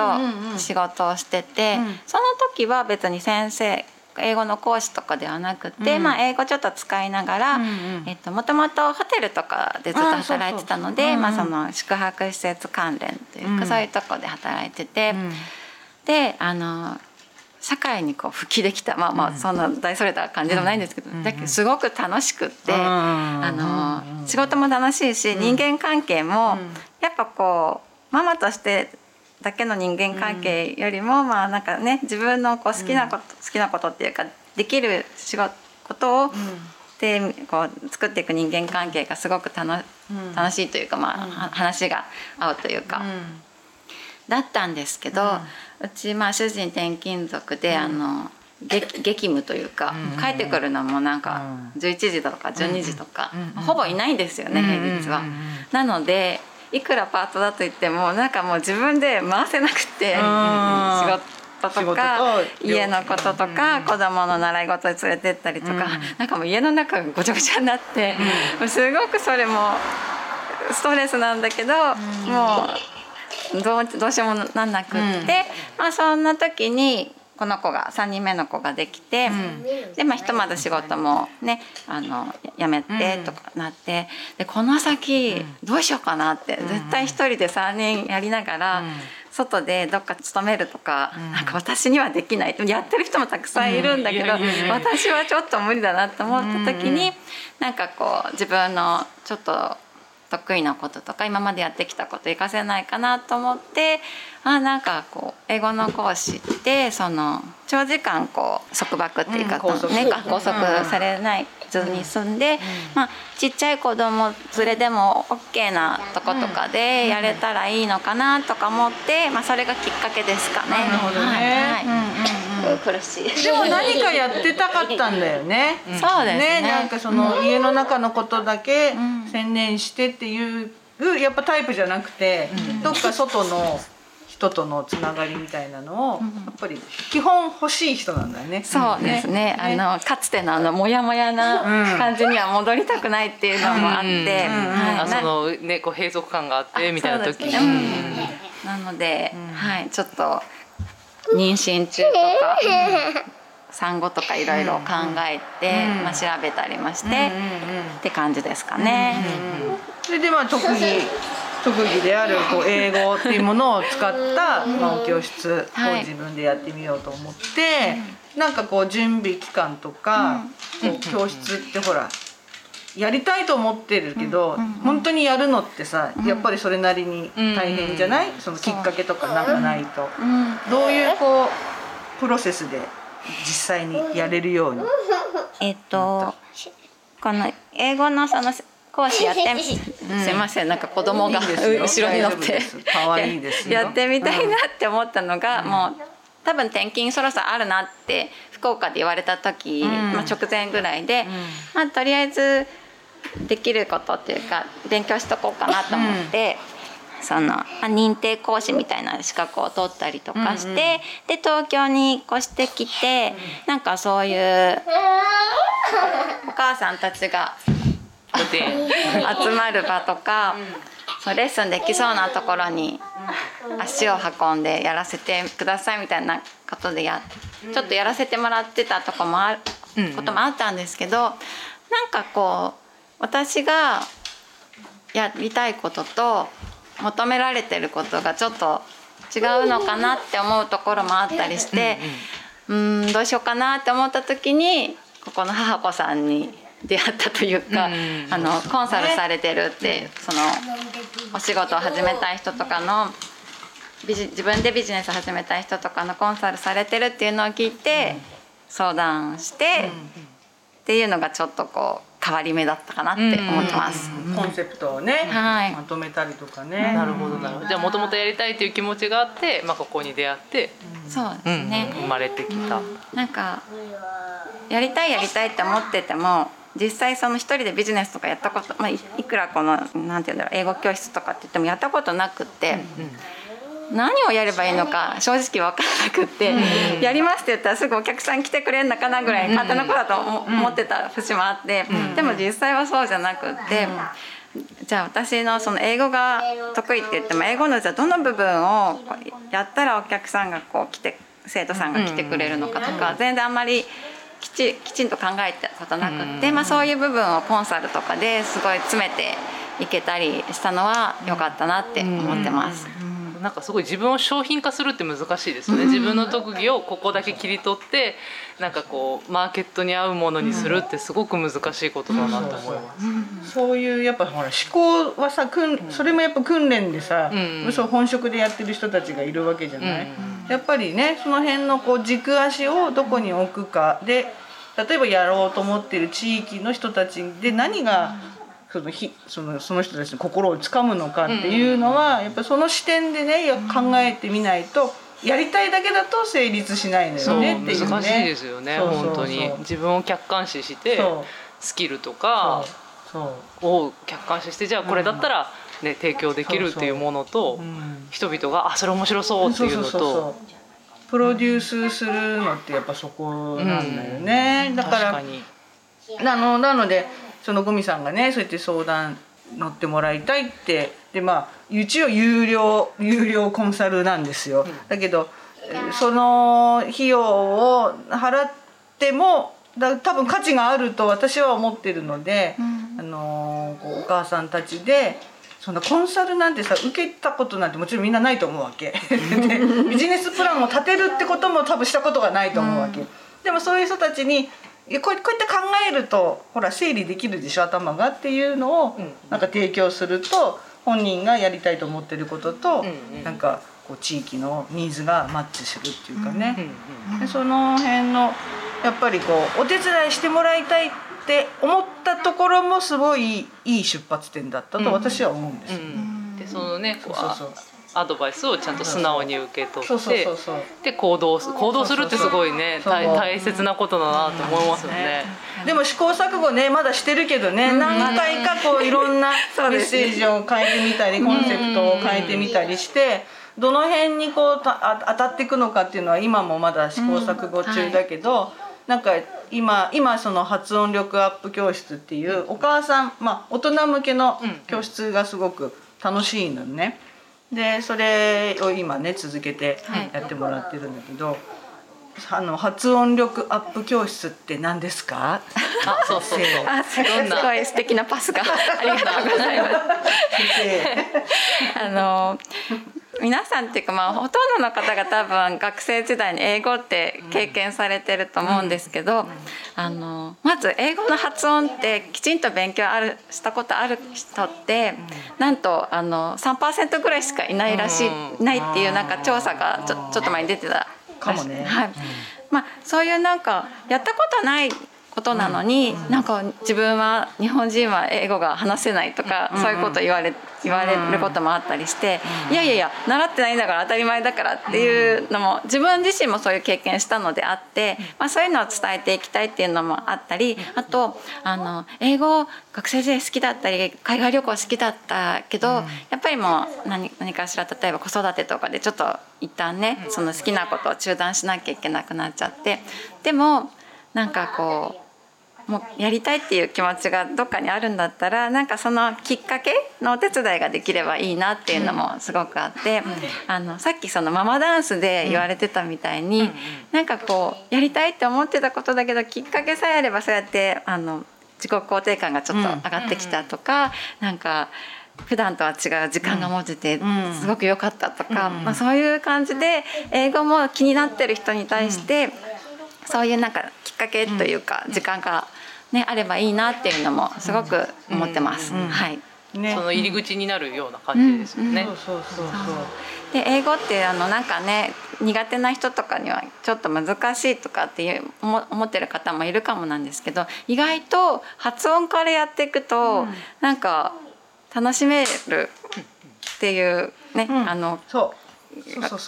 C: 仕事をしてて、
A: うん。
C: その時は別に先生英語の講師とかではなくて、
A: うん。
C: まあ、英語ちょっと使いながら、
A: うんうん。
C: えっともともとホテルとかでずっと働いてたのでまあ、その宿泊施設関連というか、
A: うん。
C: そういうとこで働いてて。
A: うん。
C: であの社会にこう復帰できたまあまあそんな大それた感じでもないんですけど、だけどすごく楽しくって、
A: うん
C: あの仕事も楽しいし、人間関係もやっぱこうママとしてだけの人間関係よりも、まあなんかね自分のこう好きなこと、好きなことっていうかできる仕事ことをでこう作っていく人間関係がすごく楽,、楽しいというか、まあは話が合うというか、だったんですけど、うち、まあ、主人転勤族で、あの激激務というか、帰ってくるのもなんか11時とか12時とか、ほぼいないんですよね平日は。なのでいくらパートだと言ってもなんかもう自分で回せなくて仕事とか家のこととか子供の習い事に連れてったりとか、なんかもう家の中がごちゃごちゃになって、もうすごくそれもストレスなんだけど、もうどうどうしようもなんなくって、まあそんな時にこの子が3人目の子ができて、でまあひとまず仕事もねあのやめてとかなって、でこの先どうしようかなって、絶対一人で3人やりながら、外でどっか勤めるとか、なんか私にはできない。やってる人もたくさんいるんだけど、私はちょっと無理だなと思った時に、なんかこう自分のちょっと得意なこととか今までやってきたこと活かせないかなと思ってあなんかこう英語の講師ってその長時間こう束縛っていうか、
A: うん拘束。
C: ね、拘束されないずに住んで、まあ、ちっちゃい子供連れでも OK なとことかでやれたらいいのかなとか思って、まあ、それがきっかけですかね。
A: なるほどね。
C: はい。はい。
A: うんうん
C: しい。
A: でも何かやってたかったんだよね。
C: そうですね。
A: なんかその家の中のことだけ専念してっていうやっぱタイプじゃなくて、どっか外の人とのつながりみたいなのをやっぱり基本欲しい人なんだよね。
C: そうですね。あのかつてのあのモヤモヤな感じには戻りたくないっていうのもあって、
B: そのねこう閉塞感があってみたいな時
C: なので、はい。ちょっと妊娠中とか産後とかいろいろ考えて、まあ調べたりまして、って感じですかね。
A: それでまあ特技特技であるこう英語っていうものを使った、まあ、お教室を自分でやってみようと思って、なんかこう準備期間とか、こう教室ってほらやりたいと思ってるけど、本当にやるのってさ、やっぱりそれなりに大変じゃない、そのきっかけとかなんかないと、どういうこうプロセスで実際にやれるように？
C: えっとこの英語のその講師やってみ、<laughs> すいません。なんか子供が後ろに乗って。
A: です。可愛いですよ。<laughs>
C: やってみたいなって思ったのが、もう多分転勤そろそろあるなって福岡で言われた時、まあ、直前ぐらいで、まあ、とりあえずできることっていうか勉強しとこうかなと思って。そのまあ認定講師みたいな資格を取ったりとかして、で東京に越してきて、なんかそういうお母さんたちが集まる場とか、そうレッスンできそうなところに足を運んでやらせてくださいみたいなことでやちょっとやらせてもらってたとこもある、こともあったんですけどなんかこう私がやりたいことと求められてることがちょっと違うのかなって思うところもあったりしてうーんどうしようかなって思った時にここの母子さんに出会ったというか、あのコンサルされてるってそのお仕事を始めたい人とかの自分でビジネス始めたい人とかのコンサルされてるっていうのを聞いて相談してっていうのがちょっとこう変わり目だったかなって思ってます。
A: コンセプトをね、
C: はい。
A: まとめたりとかね。
B: なるほどなるほど。じゃあもともとやりたいという気持ちがあって、まあ、ここに出会って、
C: そうです
B: うん。
C: ね、
B: 生まれてきた、
C: なんかやりたいやりたいって思ってても実際その一人でビジネスとかやったこと、まあ、いいくらこのなんて言うんだろう英語教室とかって言ってもやったことなくって、何をやればいいのか正直分からなくって、やりますって言ったらすぐお客さん来てくれるのかなぐらい勝手な子だと思思ってた節もあって、でも実際はそうじゃなくって。じゃあ私のその英語が得意って言っても英語のじゃあどの部分をやったらお客さんがこう来て生徒さんが来てくれるのかとか全然あんまりきちきちんと考えたことなくって、まあ、そういう部分をコンサルとかですごい詰めていけたりしたのは良かったなって思ってます。
B: なんかすごい自分を商品化するって難しいですよね、自分の特技をここだけ切り取ってなんかこうマーケットに合うものにするってすごく難しいことだなと思います。
A: そういうやっぱほら思考はさ訓それもやっぱ訓練でさ、
B: うん。
A: そう本職でやってる人たちがいるわけじゃない、やっぱりねその辺のこう軸足をどこに置くかで例えばやろうと思ってる地域の人たちで何がそのひそのその人たちの心をつかむのかっていうのは、やっぱその視点でね考えてみないとやりたいだけだと成立しないのよねっていうね。
B: 難しいですよね
A: そう
B: 本当に。自分を客観視してスキルとかを客観視してじゃあこれだったら、ね、提供できるっていうものと、
A: うん。
B: 人々があそれ面白そうっていうの
A: そうそうそうそ
B: と
A: う。プロデュースするのってやっぱそこなんだよね、だ
B: からに。
A: なのなのでそのゴミさんがねそうやって相談乗ってもらいたいって。でまあ一応有料有料コンサルなんですよ、だけどえーその費用を払ってもだ多分価値があると私は思ってるので、あのーこうお母さんたちでそんなコンサルなんてさ受けたことなんてもちろんみんなないと思うわけ。<laughs> でビジネスプランを立てるってことも多分したことがないと思うわけ、でもそういう人たちにこうこうやって考えるとほら整理できるでしょ頭がっていうのを
B: うん
A: なんか提供すると本人がやりたいと思ってることと、
B: うんうん。
A: なんかこう地域のニーズがマッチするっていうかね、
B: うんうん
A: でその辺のやっぱりこうお手伝いしてもらいたいって思ったところもすごいいい出発点だったと私は思うんですよ。
B: うん。でそのねこう
A: そうそう
B: アドバイスをちゃんと素直に受け取ってで行動す行動するってすごいね大大切なことだなと思いますよね。
A: でも試行錯誤ねまだしてるけどね、何回かこういろんな <laughs> メッセージを変えてみたりコンセプトを変えてみたりしてどの辺にこうたあ当たっていくのかっていうのは今もまだ試行錯誤中だけど、なんか今今その発音力アップ教室っていうお母さん、まあ、大人向けの教室がすごく楽しいのね。でそれを今ね続けてやってもらってるんだけど、あの発音力アップ教室って何ですか？
B: あそうそうそう。
C: あすごい素敵なパスがありがとうございます。<laughs> あの皆さんっていうかまあほとんどの方が多分学生時代に英語って経験されてると思うんですけど、あのまず英語の発音ってきちんと勉強あるしたことある人って、なんとあの3%ぐらいしかいないらしい、
B: うん。
C: ないっていうなんか調査がちょちょっと前に出てた
A: かもね。
C: はい。まあ、そういうなんかやったことないことなのに、なんか自分は日本人は英語が話せないとか、そういうこと言われ言われることもあったりして、いやいやいや習ってないんだから当たり前だからっていうのも自分自身もそういう経験したのであって、まあ、そういうのを伝えていきたいっていうのもあったりあとあの英語学生時代好きだったり海外旅行好きだったけど、やっぱりもう何何かしら例えば子育てとかでちょっと一旦ねその好きなことを中断しなきゃいけなくなっちゃってでもなんかこうもうやりたいっていう気持ちがどっかにあるんだったらなんかそのきっかけのお手伝いができればいいなっていうのもすごくあって、あのさっきそのママダンスで言われてたみたいに、なんかこうやりたいって思ってたことだけどきっかけさえあればそうやってあの自己肯定感がちょっと上がってきたとか、なんか。普段とは違う時間が持てて
A: ん。
C: すごく良かったとか、まあ、そういう感じで英語も気になってる人に対して、そういうなんかきっかけというか時間が、ね、あればいいなっていうのもすごく思ってます。はい。
A: ね。
B: その入り口になるような感じですよね。
A: そうそうそう
C: で英語ってあのなんかね苦手な人とかにはちょっと難しいとかっていう思思ってる方もいるかもなんですけど意外と発音からやっていくと、なんか楽しめるっていうね、
A: うん。
C: あの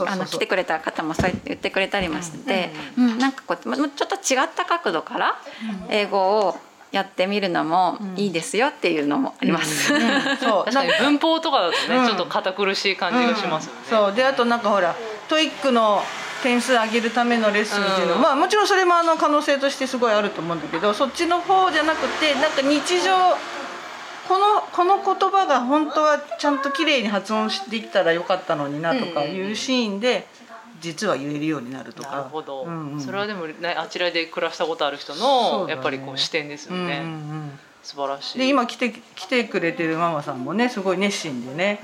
C: あの来てくれた方もそう言ってくれたりもして、うん。なんかこうちょっと違った角度から英語をやってみるのもいいですよっていうのもあります。
A: そう。
B: 確かに文法とかだとね、
A: うん。
B: ちょっと堅苦しい感じがしますよね。
A: そう。であとなんかほら TOEIC の点数上げるためのレッスンっていうの、
B: うん。
A: まあもちろんそれもあの可能性としてすごいあると思うんだけどそっちの方じゃなくてなんか日常このこの言葉が本当はちゃんと綺麗に発音できたらよかったのになとかいうシーンで実は言えるようになるとか。
B: なるほど、
A: うんうん。
B: それはでも、ね、あちらで暮らしたことある人のやっぱりこう視点ですよね、
A: うんうんうん。
B: 素晴らしい。
A: で今来て来てくれてるママさんもねすごい熱心でね。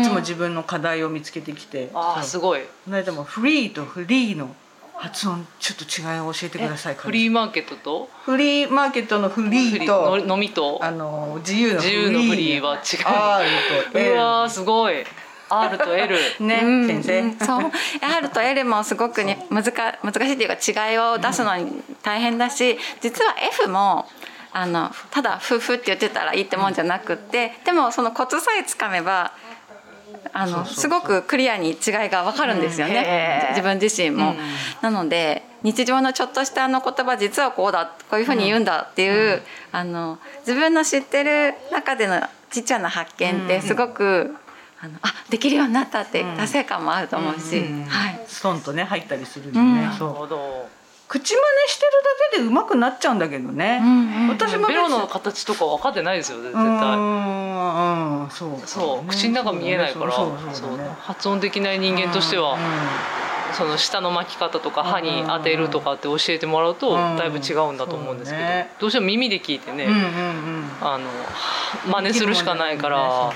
A: いつも自分の課題を見つけてきて。
B: ああすごい。
A: この間もフリーとフリーの発音ちょっと違いを教えてください
B: フリーマーケットと？
A: フリーマーケットのフリ
B: フリ
A: ーと
B: の飲みと？
A: あの自由のフリー。
B: 自由のフリーは違う。
A: R と
B: うわーすごい。R と L
A: ね、
C: うん。
A: 先生、
C: う。んそう R と L もすごくね難か難しいっていうか違いを出すのに大変だし実は F もあのただ「ふふ」って言ってたらいいってもんじゃなくってでもそのコツさえつかめばあのすごくクリアに違いが分かるんですよね。自分自身も。なので日常のちょっとしたあの言葉実はこうだこういうふうに言うんだっていう、あの自分の知ってる中でのちっちゃな発見ってすごく、あのあできるようになったって達成感もあると思うし、はい、
A: ストンとね入ったりするんでね、
C: うん。
A: そう。
B: なるほど
A: 口真似してるだけで上手くなっちゃうんだけどね、
C: うんうん
A: 私も
B: ベロの形とか分かってないですよね絶
A: う
B: 対
A: んうんそう。
B: そう口の中見えないから
A: そう
B: 発音できない人間としては
A: うん
B: その舌の巻き方とか歯に当てるとかって教えてもらうと
A: うん。
B: だいぶ違うんだと思うんですけど
A: そうね。
B: どうしても耳で聞いてね
A: うんうんうん。
B: あの真似するしかないから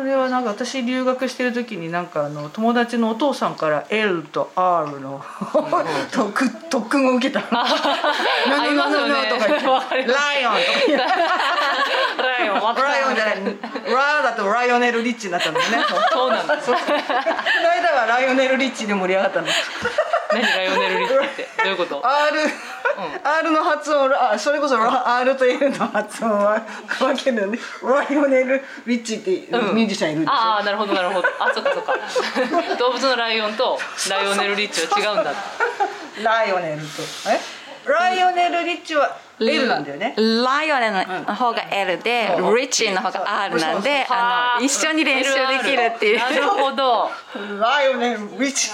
A: それはなんか私留学してる時になんかあの友達のお父さんから L と R の特特訓を受けた。
B: ありますよね。
A: ライオンとか <laughs>
B: ライオン
A: ライオンじゃない。ラだとライオネル・リッチになったんだよね。
B: そうなんです。
A: この間はライオネル・リッチで盛り上がったの。
B: 何ライオネルリッチって？どういうこと
A: ？R、R の発音あそれこそラ R と L の発音は分けるのね。ライオネル・リッチってミュージシャンいるんですよ、
B: ああなるほどなるほど。あそっかそっか。動物のライオンとライオネルリッチは違うんだ。
A: ライオネルと。え？ライオネル・リッチは L なんだよね。
C: ライオネの方が L で、
A: そう。
C: リッチの方が R なんであの一緒に練習できるっていう。
B: なるほど
A: ライオネル・リッチ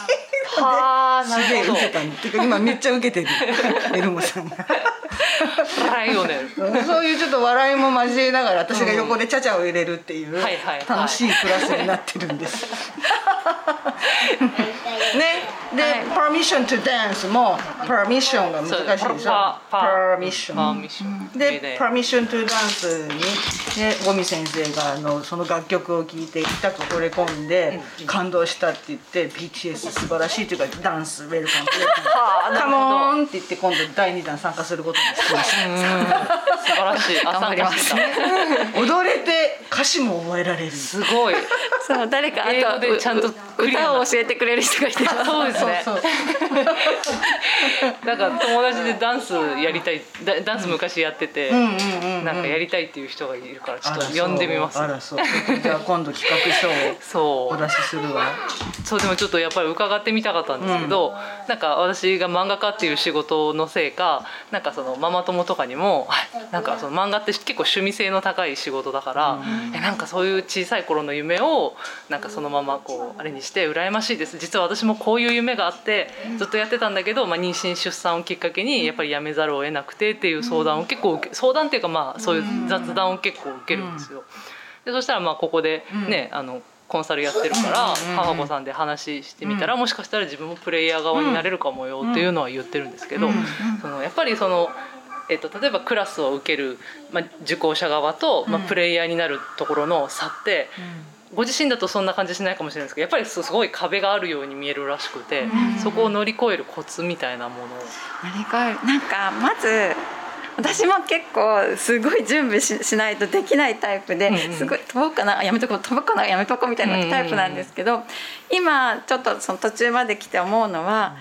B: はあなるほど
A: 受けたんてか今めっちゃ受けてる。<laughs> エルモさんが。
B: ライオネル
A: そういうちょっと笑いも交えながら私が横でチャチャを入れるっていう楽しいクラスになってるんです。<laughs> <laughs> ね、で、
C: はい。
A: permission to dance も permission が難しいでしょ？
B: パパ
A: permission
B: パーミッション
A: で。permission to dance にねゴミ先生があのその楽曲を聴いて痛く惚れ込んで感動したって言って BTS 素晴らしいというかダンスウェルカム。<laughs> カモーンって言って今度第2弾参加することにしました。
B: 素晴らしい。あ <laughs>
C: 頑張ります。
A: 踊れて歌詞も覚えられる。
B: すごい。
C: そう誰かあ
B: 英語
C: と
B: でちゃんと
C: 歌を教えてくれる人がいて
B: そうですね
A: そうそう。<laughs>
B: なんか友達でダンスやりたいダダンス昔やってて、
A: うんうんうんうん。
B: なんかやりたいっていう人がいるからちょっと呼んでみます。
A: あらそう。じゃあ今度企画書を
B: そう。
A: お出しするわ。
B: そうでもちょっとやっぱり伺ってみたかったんですけど、なんか私が漫画家っていう仕事のせいかなんかそのママ友とかにもはい <laughs> なんかその漫画って結構趣味性の高い仕事だから、えなんかそういう小さい頃の夢をなんかそのままこうあれにして羨ましいです。実は私もこういう夢があってずっとやってたんだけど、まあ、妊娠出産をきっかけにやっぱりやめざるを得なくてっていう相談を結構受け相談っていうかまあそういう雑談を結構受けるんですよ。でそしたらまあここでね、あのコンサルやってるから母子さんで話してみたら、もしかしたら自分もプレイヤー側になれるかもよっていうのは言ってるんですけど、そのやっぱりその。えっと、例えばクラスを受ける、まあ、受講者側と、まあ、プレイヤーになるところの差って、ご自身だとそんな感じしないかもしれないですけどやっぱりすごい壁があるように見えるらしくて、そこを乗り越えるコツみたいなものを。
C: 乗り越える。なんかまず私も結構すごい準備ししないとできないタイプで、
B: うんうん。
C: すごい飛ぼうかなやめとこう飛ぼうかなやめとこうみたいなタイプなんですけど、今ちょっとその途中まで来て思うのは、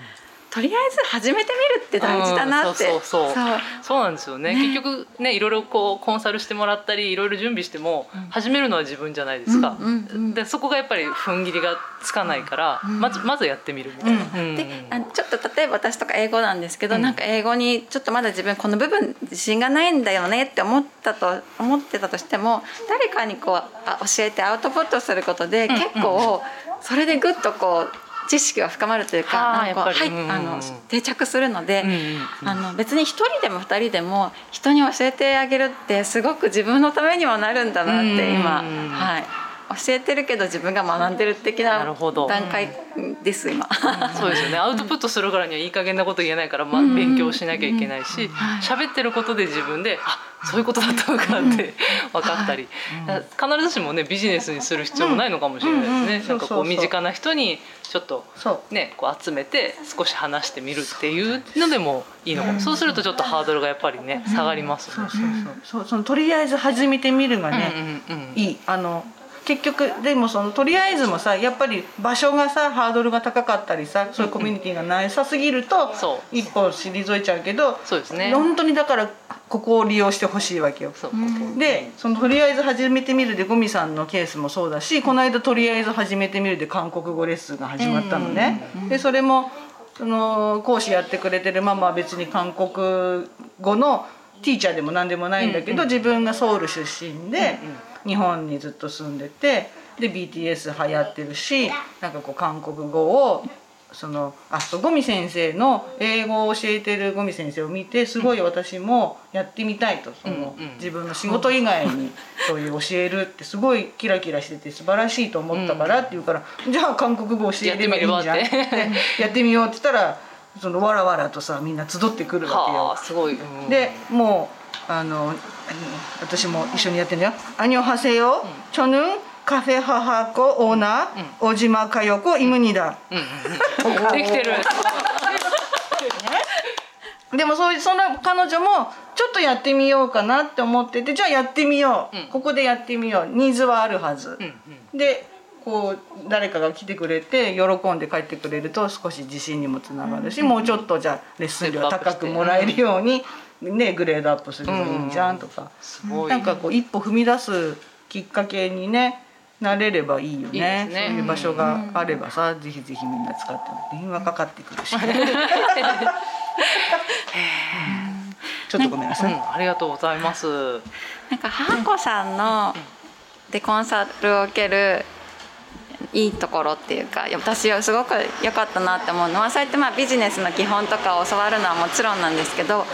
C: とりあえず始めてみるって大事だなって、
B: うんそうそうそう。
C: そう。
B: なんですよね。結局ねいろいろこうコンサルしてもらったりいろいろ準備しても始めるのは自分じゃないですか、
C: うんうんうん。
B: でそこがやっぱり踏ん切りがつかないから、まずまずやってみるみたいな。うん。
C: であのちょっと例えば私とか英語なんですけど、なんか英語にちょっとまだ自分この部分自信がないんだよねって思ったと思ってたとしても誰かにこうあ教えてアウトプットすることで結構それでぐっとこう知識が深まるというか
B: はあ
C: なんはいあの定着するので、あの別に一人でも二人でも人に教えてあげるってすごく自分のためにもなるんだなって今、
B: うん
C: はい、教えてるけど自分が学んでる的
B: な
C: 段階です今。
B: そうですよね。<laughs> アウトプットするからにはいい加減なこと言えないから、まあ、勉強しなきゃいけないし喋ってることで自分であそういうことだったのかって <laughs> 分かったり、必ずしもねビジネスにする必要もないのかもしれないですね、なんかこ
A: そう
B: 身近な人にちょっとねこう集めて少し話してみるっていうのでもいいのかも、そうするとちょっとハードルがやっぱりね下がりますね。
A: そうそうそうそう。そのとりあえず始めてみるがね、いい。あの結局でもそのとりあえずもさやっぱり場所がさハードルが高かったりさそういうコミュニティがなさすぎると一歩退いちゃうけど
B: そうですね。
A: 本当にだからここを利用してほしいわけよ。
B: そう
A: でそのとりあえず始めてみるでゴミさんのケースもそうだしこの間とりあえず始めてみるで韓国語レッスンが始まったのね。でそれもその講師やってくれてるママは別に韓国語のティーチャーでも何でもないんだけど、自分がソウル出身で日本にずっと住んでてで BTS 流行ってるしなんかこう韓国語をそのあそうゴミ先生の英語を教えてるゴミ先生を見てすごい私もやってみたいとその、自分の仕事以外にそういう教えるってすごいキラキラしてて素晴らしいと思ったからって言うから、じゃあ韓国語教えればいいんじゃん
B: やってみればって。
A: でやってみようって言ったらそのわらわらとさみんな集ってくるわけよ。
B: はあ。すごい、うん。
A: でもうあの私も一緒にやってんだよ「アニョハセヨチョヌンカフェハハコオーナー小島佳代子イムニダ」
B: うんうん。できてる。
A: でもそういうその彼女もちょっとやってみようかなって思っててじゃあやってみよう、
B: うん。
A: ここでやってみよう。ニーズはあるはず、
B: うん
A: でこう誰かが来てくれて喜んで帰ってくれると少し自信にもつながるし、もうちょっとじゃあレッスン料高くもらえるように、ね、グレードアップすればいいじゃんとか、
B: すごい
A: なんかこう一歩踏み出すきっかけにねなれればいいよね。
B: ね。
A: そういう場所があればさ、ぜひぜひみんな使って電話かかってくるし、<laughs> ちょっとごめんなさい、
B: うん、ありがとうございます。
C: なんか母子さんのでコンサルを受けるいいところっていうかいや私はすごく良かったなって思うのはそうやってまあビジネスの基本とかを教わるのはもちろんなんですけど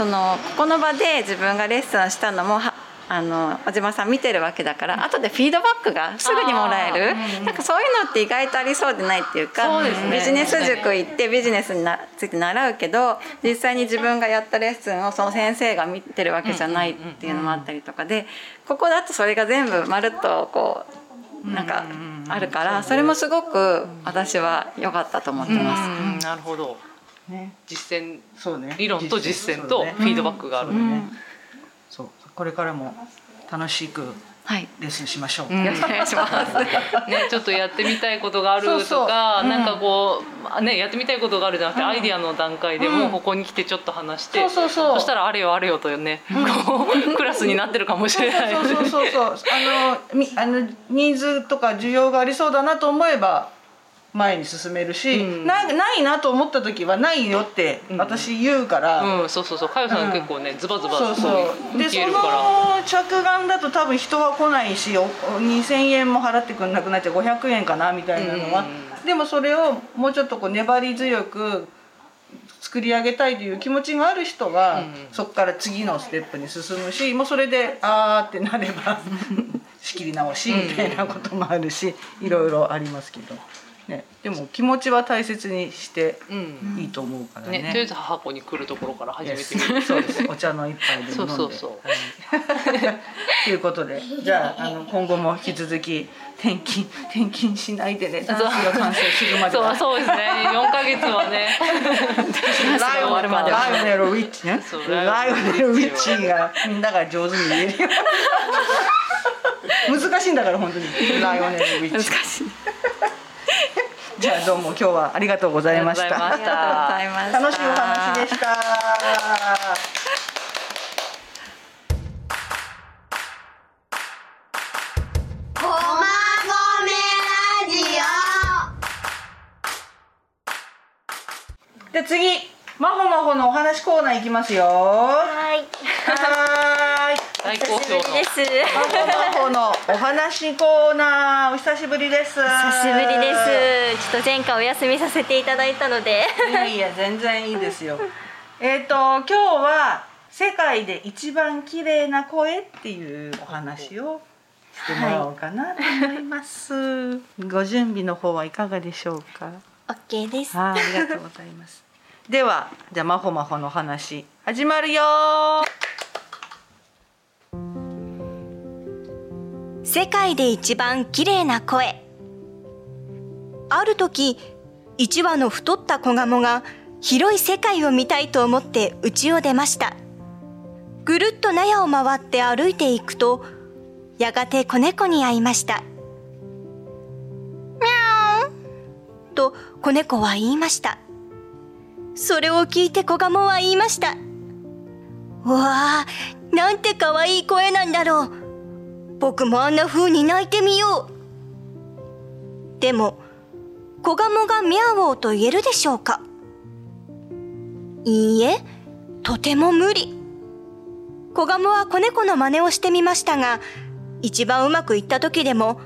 C: そのここの場で自分がレッスンしたのもはあの小島さん見てるわけだから後でフィードバックがすぐにもらえる。なんかそういうのって意外とありそうでないっていうか
B: ね
C: ビジネス塾行ってビジネスになついて習うけど実際に自分がやったレッスンをその先生が見てるわけじゃないっていうのもあったりとかでここだとそれが全部まるっとこうなんかあるからそれもすごく私は良かったと思ってます。
B: うん、なるほど。
A: ね。
B: 実践
A: そうね。
B: 理論と実践とフィードバックがある。
A: そうそう。これからも楽しく
C: はい。
A: レッスンしましょう、
B: うん。
C: お願いします。<laughs>
B: ね、ちょっとやってみたいことがあるとか
A: そうそう。うん。
B: なんかこう、まあね、やってみたいことがあるじゃなくて、アイディアの段階でもうここに来てちょっと話して、
A: そうそうそう。
B: したらあれよあれよとね、こう <laughs> クラスになってるかもしれない。
A: そうそうそうそう。あのみあのニーズとか需要がありそうだなと思えば前に進めるし、
B: うん。
A: なないなと思った時はないよって私言うから、
B: うん、そうそうそう、かよさん結構ね、ズバズバ
A: そうそう。でそ。の着眼だと多分人は来ないしお2,000円も払ってくんなくなっちゃう。500円かなみたいなのは、
B: うん。
A: でもそれをもうちょっとこう粘り強く作り上げたいという気持ちがある人は、
B: うん。
A: そこから次のステップに進むしもうそれであーってなれば <laughs> 仕切り直しみたいなこともあるし、いろいろありますけど、ね、でも気持ちは大切にして
B: うん
A: いいと思うからね。
B: ね、とりあえず母子に来るところから始めてみる。<laughs>
A: そうです。お茶の一杯でも飲んで。
B: そうそうそう
A: はいということで、じゃああの今後も引き続き転勤転勤しないでね。ダンスが完成するまでは。
B: そうそうですね、四ヶ月はね。
A: ライオネル
C: までは
A: ライオネルウィッチね
B: そう。
A: ライオネルウィッチがみんなが上手に言えるよ。<laughs> 難しいんだから本当に <laughs> ライオネルウィッチ。
C: 難しい。<laughs>
A: じゃあどうも今日はありがとうございました。
B: し
C: ありがとうございました。
A: 楽しいお話でした。じゃあ次、まほまほのお話コーナーいきますよ。は
D: はい。
A: ーい。
B: 大好評の。
D: です。
A: まほまほのお話コーナーお久しぶりです。
D: 久しぶりです。ちょっと前回お休みさせていただいたので。
A: いやいや全然いいですよ。えっ、と今日は世界で一番綺麗な声っていうお話をしてもらおうかなと思います。ご準備の方はいかがでしょうか？
D: オッケーです。
A: あーありがとうございます。ではじゃあまほまほのお話始まるよ
E: 世界で一番綺麗な声。ある時、一羽の太った子ガモが広い世界を見たいと思って家を出ました。ぐるっと納屋を回って歩いていくと、やがて子猫に会いました。と子猫は言いました。それを聞いて子ガモは言いました。わあ、なんて可愛い声なんだろう。僕もあんな風に泣いてみよう。でも、子ガモがミャオーと言えるでしょうか？いいえ、とても無理。子ガモは子猫の真似をしてみましたが、一番うまくいった時でも、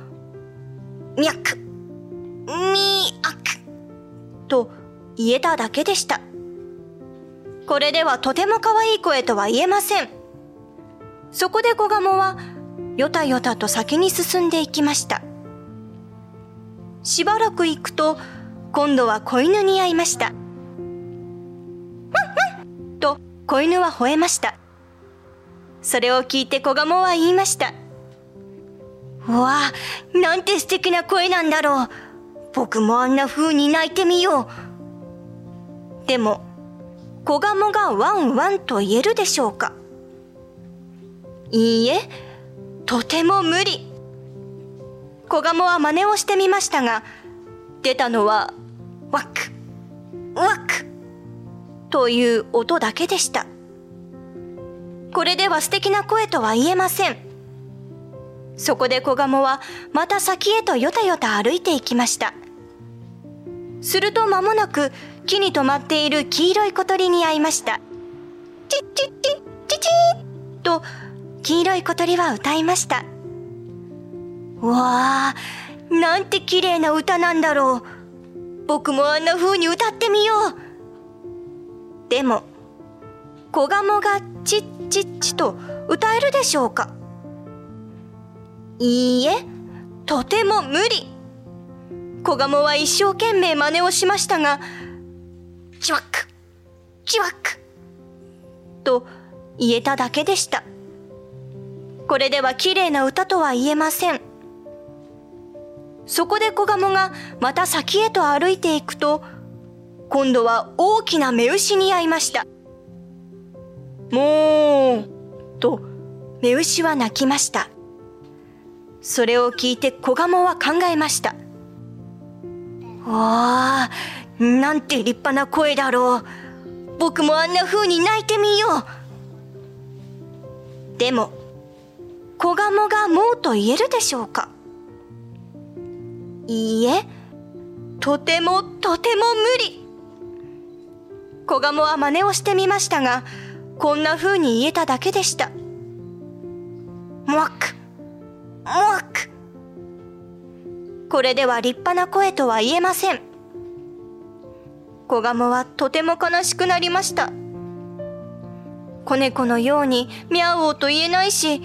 E: ミャク、ミーアクと言えただけでした。これではとても可愛い声とは言えません。そこで子ガモは、よたよたと先に進んでいきました。しばらく行くと、今度は子犬に会いました。と子犬は吠えました。それを聞いて子ガモは言いました。わあ、なんて素敵な声なんだろう。僕もあんな風に泣いてみよう。でも、子ガモがワンワンと言えるでしょうかいいえ、とても無理。子ガモは真似をしてみましたが、出たのは、ワック、ワックという音だけでした。これでは素敵な声とは言えません。そこで子ガモはまた先へとよたよた歩いていきました。すると間もなく木に止まっている黄色い小鳥に会いました。チッチッチッチッチッと黄色い小鳥は歌いました。わあ、なんて綺麗な歌なんだろう。僕もあんな風に歌ってみよう。でも、子ガモがチッチッチと歌えるでしょうかいいえ、とても無理。子ガモは一生懸命真似をしましたが、チワック、チワック、と言えただけでした。これでは綺麗な歌とは言えません。そこで子ガモがまた先へと歩いていくと、今度は大きな目牛に会いました。もう、と、目牛は泣きました。それを聞いて子ガモは考えました。わあ、なんて立派な声だろう。僕もあんな風に泣いてみよう。でも、子ガモがもうと言えるでしょうか？いいえ、とてもとても無理。子ガモは真似をしてみましたが、こんな風に言えただけでした。もわく、もわく。これでは立派な声とは言えません。子ガモはとても悲しくなりました。子猫のようにミャオと言えないし、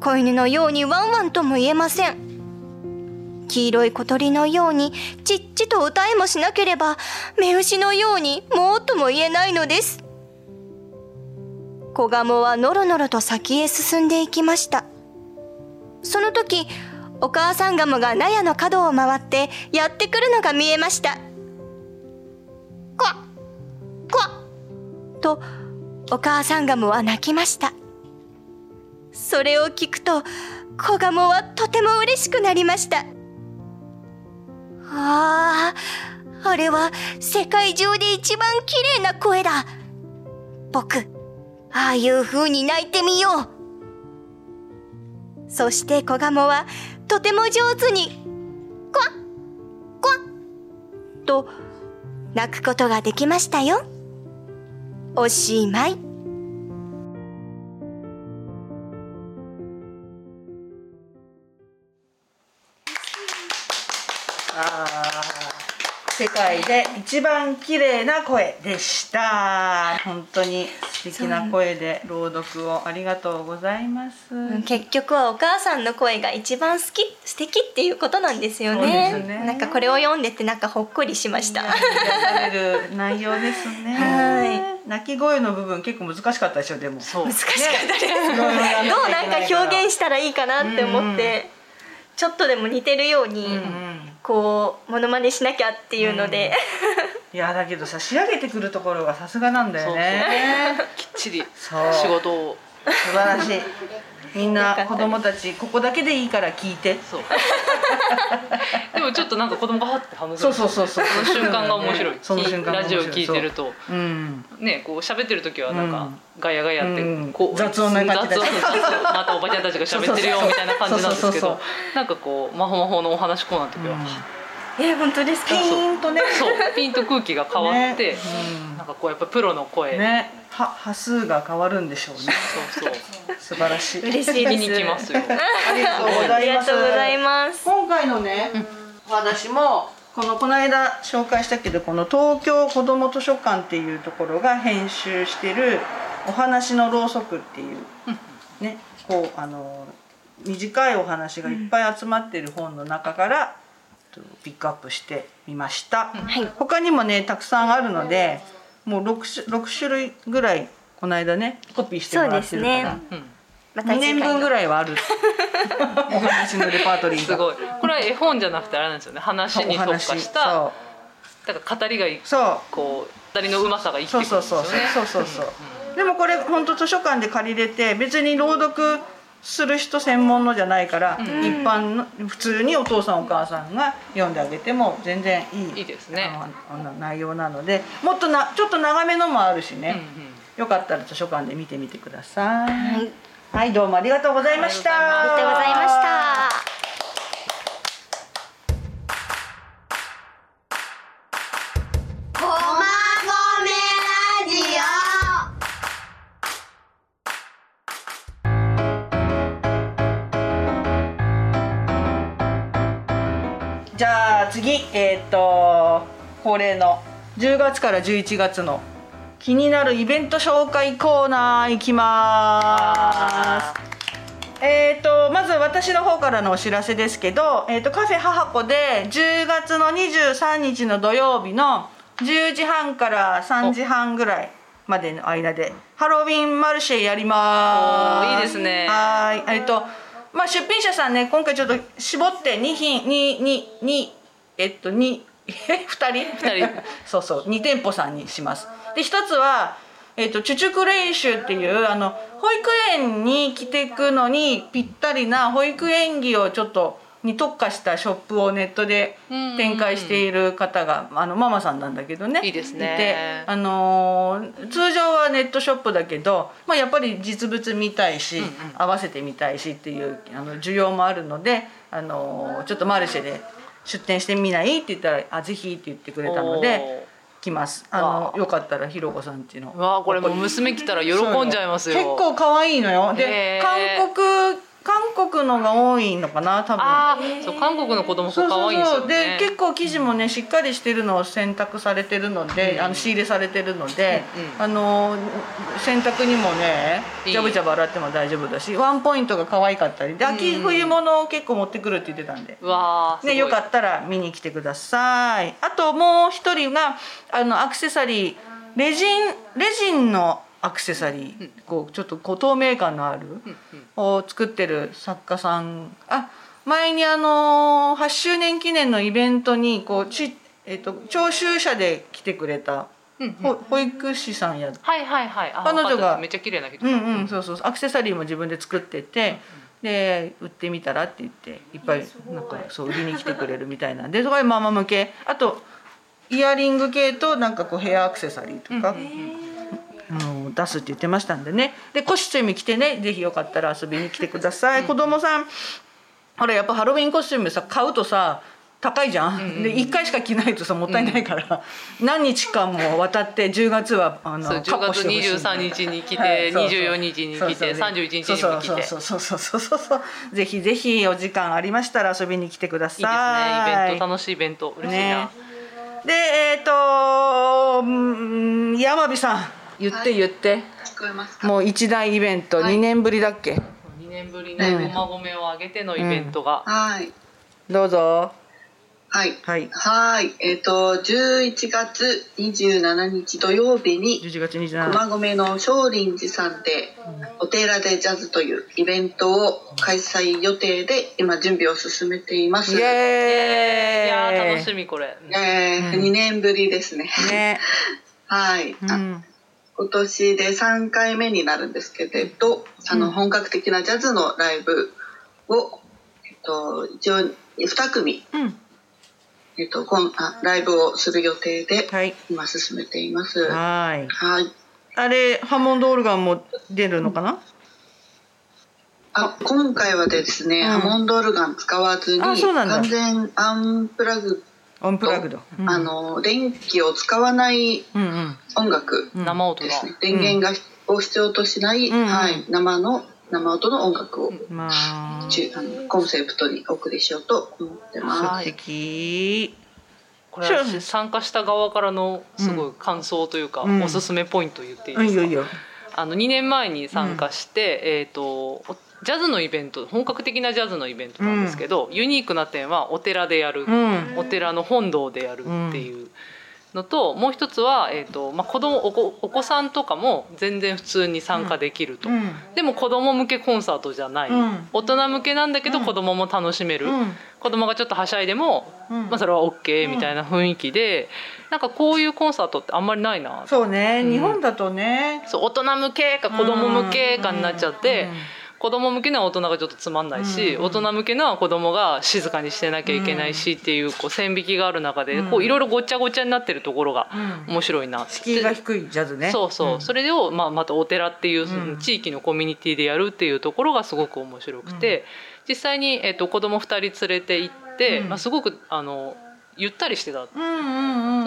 E: 子犬のようにワンワンとも言えません。黄色い小鳥のようにちっちと歌えもしなければ、目牛のようにもうとも言えないのです。子ガモはのろのろと先へ進んでいきました。その時、お母さんガモが納屋の角を回ってやってくるのが見えました。こわこわと、お母さんガモは泣きました。それを聞くと、子ガモはとても嬉しくなりました。ああ、あれは世界中で一番綺麗な声だ。僕、ああいう風に泣いてみよう。そして子ガモはとても上手に、こわこわと泣くことができましたよ。おしまい。
A: 世界で一番綺麗な声でした。本当に素敵な声で朗読をありがとうございます、
E: 結局はお母さんの声が一番好き素敵っていうことなんですよね。
A: すね。
E: なんかこれを読んでてなんかほっこりしました、
A: 癒される内容ですね。
E: は
A: 泣き声の部分結構難しかったでしょでも。
B: そう。
E: 難しかったです、
A: いろいろやんなき
E: どうなんか表現したらいいかなって思って、ちょっとでも似てるように、
A: うんうん
E: こうモノマネしなきゃっていうので、
A: いやだけどさ仕上げてくるところがさすがなんだよね。
B: きっちり
A: そう。
B: 仕事を。
A: 素晴らしいみんな子供たちここだけでいいから聞いて。
B: そう。<laughs> でもちょっとなんか子供がはって反応す
A: そう
B: る
A: そうそうそう。
B: その瞬間が面白い。
A: その瞬間が面白い。
B: ラジオ聞いてると。
A: う。ん。
B: ねこう喋ってる時はなんか
A: うん。
B: ガヤガヤって
A: うん。
B: こう
A: 雑音な感じで
B: 雑音またおばちゃんたちが喋ってるよみたいな感じなんですけど。なんかこうまほまほのお話コーナーの時は
E: え本当ですか？
A: ピーンとね。
B: そうピンと空気が変わって
A: ね。
B: なんかこうやっぱプロの声。
A: ね。は波数が変わるんでしょうね。
B: そうそう
A: 素晴らしい。
D: 嬉しい。です
B: 見に来ますよ。<laughs>
A: ありがとうございます。
D: がとうございます。
A: 今回のね、お話もこのこの間紹介したけどこの東京子ども図書館っていうところが編集してる「お話のろうそく」っていうねこうあの短いお話がいっぱい集まってる本の中からとピックアップしてみました、他にもねたくさんあるのでもう 6, 種6種類ぐらいこの間ねコピーしてもらってるから、
D: そうですね。
B: うん。
D: また
A: 2年分ぐ
D: らい
A: はある。<laughs> お話のレパートリーが。
B: すごい。これは絵本じゃなくてあれなんですよね。話に特化した
A: そ
B: だから語りが
A: うそう。
B: こう語りのうまさが生きて
A: そう
B: くるんですよね。
A: そうそうそうそうそうでもこれ本当図書館で借りれて別に朗読する人専門のじゃないから、一般の普通にお父さんお母さんが読んであげても全然いい
B: いいですね。
A: あの内容なのでもっとなちょっと長めのもあるしね、
B: うんうん。
A: よかったら図書館で見てみてください。はい、どうもありがとうございました。
B: ありがとうございま
D: した
A: 次えーっと恒例の10月から11月の気になるイベント紹介コーナーいきます。えー、とまず私の方からのお知らせですけど、えー、とカフェ母子で10月の23日の土曜日の10時半から3時半ぐらいまでの間でハロウィンマルシェやります。
B: いいですね。
A: はーい。えっ、とまあ出品者さんね今回ちょっと絞って2品2 2 2えっと2え2人？
B: 二人。<laughs>
A: そうそう。2店舗さんにします。で一つはえっとチュチュク練習っていうあの保育園に着ていくのにぴったりな保育園着をちょっとに特化したショップをネットで展開している方があのママさんなんだけどね。
B: いいですね。
A: てあのー通常はネットショップだけど、まあ、やっぱり実物見たいし、合わせてみたいしっていうあの需要もあるので、あのーちょっとマルシェで出店してみない？って言ったら「あぜひ」って言ってくれたので来ます。あのよかったらひろこさんっていうの。
B: うわあこれもう娘来たら喜んじゃいますよ。
A: 結構可愛いのよ。で韓国韓国のが多いのかな多分。
B: ああそう韓国の子供
A: そう
B: 可愛いんですよね。
A: で結構生地もねしっかりしてるのを選択されてるので、あの仕入れされてるので、
B: うんうん。
A: あの洗濯にもねジャブジャブ洗っても大丈夫だしワンポイントが可愛かったり。で秋冬物を結構持ってくるって言ってたんで。
B: うわあ
A: ね、よかったら見に来てください。あともう一人があのアクセサリー。レジンレジンのアクセサリー、こうちょっとこう透明感のある、を作ってる作家さん。あ前にあの8周年記念のイベントにこうち、えっと聴衆者で来てくれた、ほ保育士さんや
B: はいはいはい。あ
A: 彼女が
B: めっちゃ綺麗な人。
A: うんうんそうそう。アクセサリーも自分で作ってて、で売ってみたらって言っていっぱいなんかそう売りに来てくれるみたいなん。でそこでママ向け。あとイヤリング系となんかこうヘアアクセサリーとか、あの出すって言ってましたんでね。でコスチューム着てねぜひよかったら遊びに来てください、子供さんほらやっぱハロウィンコスチュームさ買うとさ高いじゃん、で1回しか着ないとさもったいないから、何日間も渡って10月はあの
B: そう10月23日に来て
A: そうそう。
B: 24日に来て
A: そうそう。
B: 31日にも来て。
A: そうそうそうそうそうそう。ぜひぜひお時間ありましたら遊びに来てくだ
B: い。いです
A: さい
B: ね。イベント楽しいイベント。嬉しいな、
A: ね。でえっ、とうん山火さん言って言って、
F: 聞こえますか？
A: もう一大イベント、
F: はい。
A: 2年ぶりだっけ
B: ？2年ぶりの駒込を挙げてのイベントが、
F: はい。
A: どうぞ。
F: はい。
A: はい。
F: はい。えっ、と11月27日土曜日に
A: 11月27日
F: 駒込の少林寺さんでお寺でジャズというイベントを開催予定で今準備を進めています。
A: イエーイ。
B: いやー楽しみこれ、
F: えー2年ぶりですね。
A: ね、<laughs>
F: はい、あ
A: うん、
F: 今年で3回目になるんですけれど、あの本格的なジャズのライブを、えっと、一応2組、
A: うん。
F: えっと、こんあライブをする予定で
A: はい。
F: 今進めています。
A: はい。
F: はい。
A: あれハモンドオルガンも出るのかな、
F: あ今回はですね、
A: うん。
F: ハモンドオルガン使わずに完全アンプラグ、
A: オンプラグド、うん。
F: あの電気を使わない
A: うんうん。
F: 音楽ですね、電源が、を必要としない、
A: うん。
F: はい、生の生音の音楽を、
A: まあ。
F: ちあのコンセプトにお送りしようと思ってます。
B: これ参加した側からのすごい感想というか、
A: うん。
B: おすすめポイント言っていいですか、
A: うんいいよいいよ。
B: あの2年前に参加して、えっ、とおジャズのイベント本格的なジャズのイベントなんですけど、ユニークな点はお寺でやる、
A: うん。
B: お寺の本堂でやるっていうのと、もう一つは、えーとまあ、子供お子お子さんとかも全然普通に参加できると、
A: うん。
B: でも子供向けコンサートじゃない、
A: うん。
B: 大人向けなんだけど
A: うん。
B: 子供も楽しめる、
A: うん。
B: 子供がちょっとはしゃいでも、
A: うん。
B: まあ、それは OK みたいな雰囲気で、なんかこういうコンサートってあんまりないな
A: そうね、
B: うん
A: 日本だと。ね
B: そう大人向けか子供向けかになっちゃって、
A: うん
B: 子供向けのは大人がちょっとつまんないし、
A: うん
B: 大人向けのは子供が静かにしてなきゃいけないしっていうこう線引きがある中で
A: うん。
B: こういろいろごちゃごちゃになってるところが
A: うん。
B: 面白いなって。
A: 敷居が低いジャズね。
B: そうそう、
A: ん。
B: それを、まあ、またお寺っていう、
A: うん。
B: 地域のコミュニティでやるっていうところがすごく面白くて、実際に、えっと子供2人連れて行って、
A: うん。
B: まあ、すごくあのゆったりしてた、
A: うん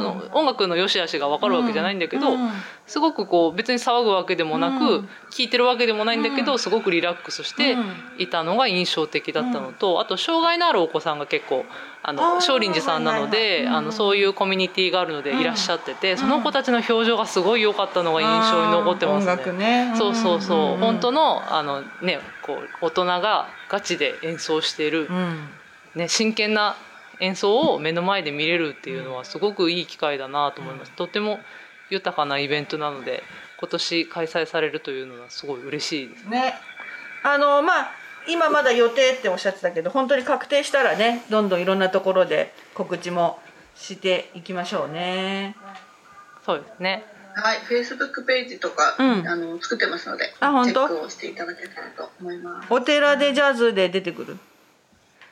B: の音楽の良し悪しが分かるわけじゃないんだけど、
A: うん
B: すごくこう別に騒ぐわけでもなく、
A: うん。
B: 聴いてるわけでもないんだけど、
A: うん。
B: すごくリラックスして
A: うん。
B: いたのが印象的だったのと、あと障害のあるお子さんが結構あの少林寺さんなので、あのそういうコミュニティがあるので
A: うん
B: いらっしゃってて、その子たちの表情がすごい良かったのが印象に残ってますね。そうそうそう、本当のあのねこう大人がガチで演奏している、
A: うん。
B: ね真剣な演奏を目の前で見れるっていうのはすごくいい機会だなと思います。とても豊かなイベントなので今年開催されるというのはすごい嬉しいです。
A: ねあのまあ今まだ予定っておっしゃってたけど本当に確定したらねどんどんいろんなところで告知もしていきましょうね
B: そうですね。
F: はい、Facebook ページとか、
A: うん
F: あの作ってますので、
A: あ本当？
F: チェックをしていただけたらと思います。
A: お寺でジャズで出てくる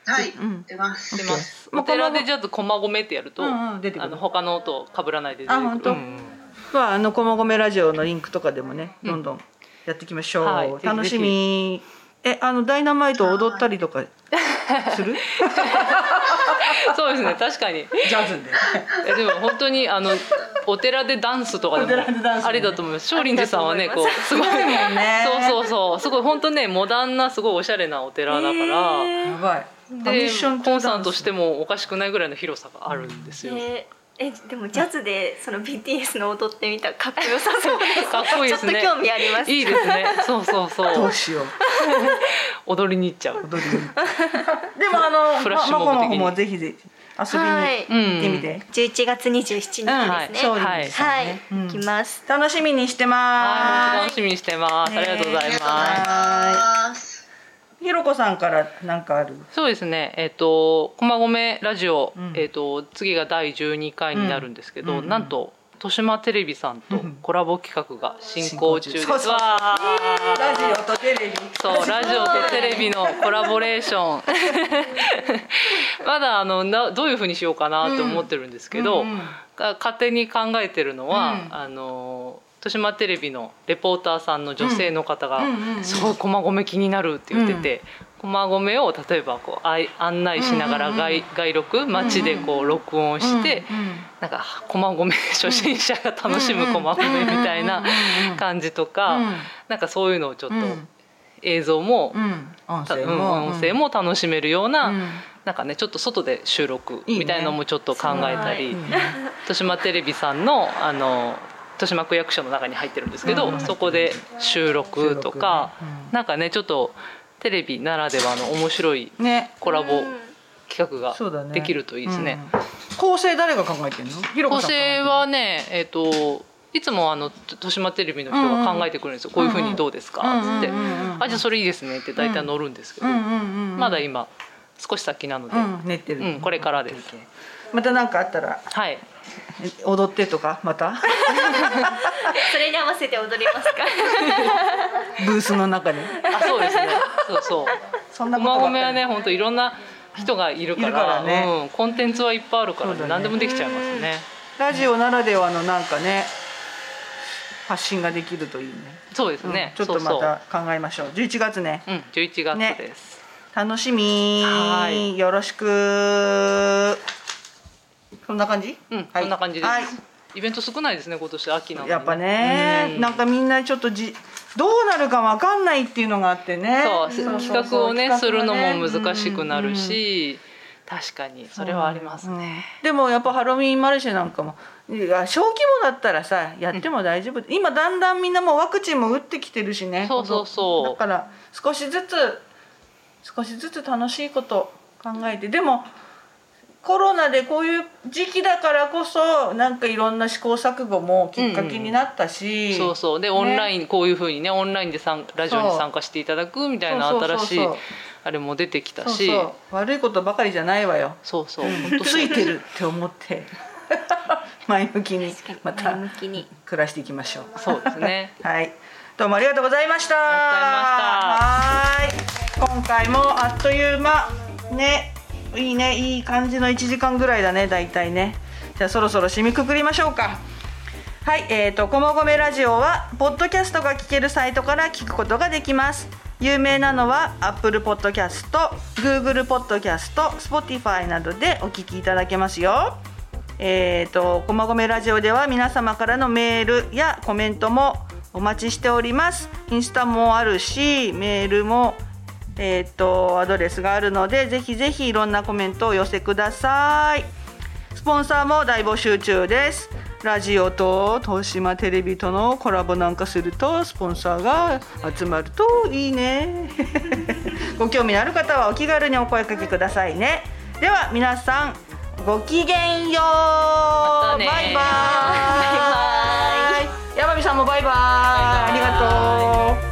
F: はい、
A: うん。
F: 出ます。
B: 出ます。
A: まあ
B: お寺でジャズ駒込ってやると、
A: うんうん出てくる。
B: あの他の音被らないで出てくる。
A: あ本当？
B: うん
A: まああの駒込ラジオのリンクとかでもねどんどんやっていきましょう、
B: はい
A: 楽しみ。えあのダイナマイト踊ったりとかする？<laughs>
B: そうですね確かに。
A: ジャズで。
B: えでも本当にあのお寺でダンスとかでもありだと思います。少林寺さんはねこうすごい。そうそうそう。すごい本当ねモダンなすごいおしゃれなお寺だから。
A: やばい
B: で
A: ミッション
B: コンサートしてもおかしくないぐらいの広さがあるんですよ。
D: えー。えでもジャズでその BTS の踊ってみたらかっこよさそう。で <laughs> す
B: かっこいいですね。
D: ちょっと興味あります。
B: いいですね。そうそうそう。
A: どうしよう。
B: 踊りに行っちゃう。
A: 踊りにでもあの
B: フラッシュ
A: ま
B: モブ的に。
A: まこの方もぜひぜひ遊びに
D: はい。
B: うん
A: 行ってみて、
D: 11月27日ですね、
B: はい。
A: そう
B: はい。
A: ですね。
D: はい、
A: うん。
D: 行きます。
A: 楽しみにしてま
B: 楽しみにしてます。ありがとうございます。
A: ひろこさんからなんかある？
B: そうですね。えっ、と駒込ラジオ、
A: うん。
B: えっ、と次が第12回になるんですけど、
A: うんうん
B: なんと豊島テレビさんと
A: うん
B: コラボ企画が進行中です。
A: そうそう
B: わー
A: ラジオとテレビ。
B: そうラジオとテレビの <laughs> コラボレーション。<laughs> まだあのなどういうふうにしようかなって思ってるんですけど、
A: うんうん
B: が勝手に考えてるのは、
A: うん。
B: あの豊島テレビのレポーターさんの女性の方が
A: うんうんうんうん「
B: すごい駒込気になる」って言ってて、駒込を例えばこう案内しながら外,、外録街でこう録音して、なんか駒込初心者が楽しむ駒込みたいな感じとか、
A: うん。
B: なんかそういうのをちょっと
A: うん。
B: 映像も、
A: うん。音声も、
B: 音声も楽しめるような、
A: うん。
B: なんかねちょっと外で収録みたいのもちょっと考えたり豊島テレビさんのあの豊島区役所の中に入ってるんですけど、
A: うん。
B: そこで収録とか、
A: ね。うん。
B: なんかねちょっとテレビならではの面白い
A: ね。
B: コラボ企画
A: そうだね。
B: ができるといいですね。
A: うん。構成誰が考えてんの？ん考えてんの
B: 成はねえっ、といつもあの豊島テレビの人が考えてくるんですよ、こういうふうにどうですか？っつって、
A: うんうんうん。うん
B: あじゃあそれいいですねって大体乗るんですけど、
A: うんうんうんうん。
B: まだ今少し先なので、
A: うん。練ってる、
B: うんこれからです。
A: また何かあったら。
B: はい
A: 踊ってとかまた？<laughs>
D: それに合わせて踊りますか？<laughs>
A: ブースの中で
B: あそうですね。そうそう。
A: そんなこと
B: はね本当いろんな人がいるから
A: ね。
B: うん、コンテンツはいっぱいあるから、ね。
A: そうだね。
B: 何でもできちゃいますね。
A: ラジオならではのなんかね発信ができるといいね。
B: そうですね、
A: うん。ちょっとま
B: そう。
A: た考えましょう。11月ね。
B: そううん11月
A: ね
B: です、
A: 楽しみ
B: はい。
A: よろしくそんな感じ？
B: うん、
A: はい。
B: こんな感じです、
A: はい。
B: イベント少ないですね今年秋なのに
A: やっぱね、
B: うん。
A: なんかみんなちょっとじどうなるかわかんないっていうのがあってね。
B: そう企画をねするのも難しくなる
A: うんうん
B: し、確かにそれはありますね、
A: でもやっぱハロウィンマルシェなんかも小規模だったらさやっても大丈夫、今だんだんみんなもうワクチンも打ってきてるしね。
B: そうそうそう。
A: だから少しずつ少しずつ楽しいこと考えて。でもコロナでこういう時期だからこそなんかいろんな試行錯誤もきっかけになったし、
B: そうそう。でオンライン、こういうふうにねオンラインで参ラジオに参加していただくみたいな新しいあれも出てきたし。
A: そうそう。悪いことばかりじゃないわよ。
B: そうそう。
A: うん。ついてるって思って。<laughs> 前向きにまた
D: 前向きに。
A: 暮らしていきましょう。
B: そうですね。<laughs>
A: はい、どうもありがとうございました。
B: あ
A: はーい、今回もあっという間。ね、いいね、いい感じの1時間ぐらいだね、だいたいね。じゃあそろそろ締めくくりましょうか。はい、えーと、こもごめラジオは、ポッドキャストが聞けるサイトから聞くことができます。有名なのは Apple Podcast、Google Podcast、Spotify などでお聞きいただけますよ。えー、とこまごめラジオでは皆様からのメールやコメントもお待ちしておりますインスタもあるしメールもえー、とアドレスがあるのでぜひぜひいろんなコメントをお寄せください。スポンサーも大募集中です。ラジオと東島テレビとのコラボなんかするとスポンサーが集まるといいね。<laughs> ご興味のある方はお気軽にお声かけくださいね。では皆さんごきげんよう、
B: またね。
A: バイバイ。山美さんもバイバイ。ありがとう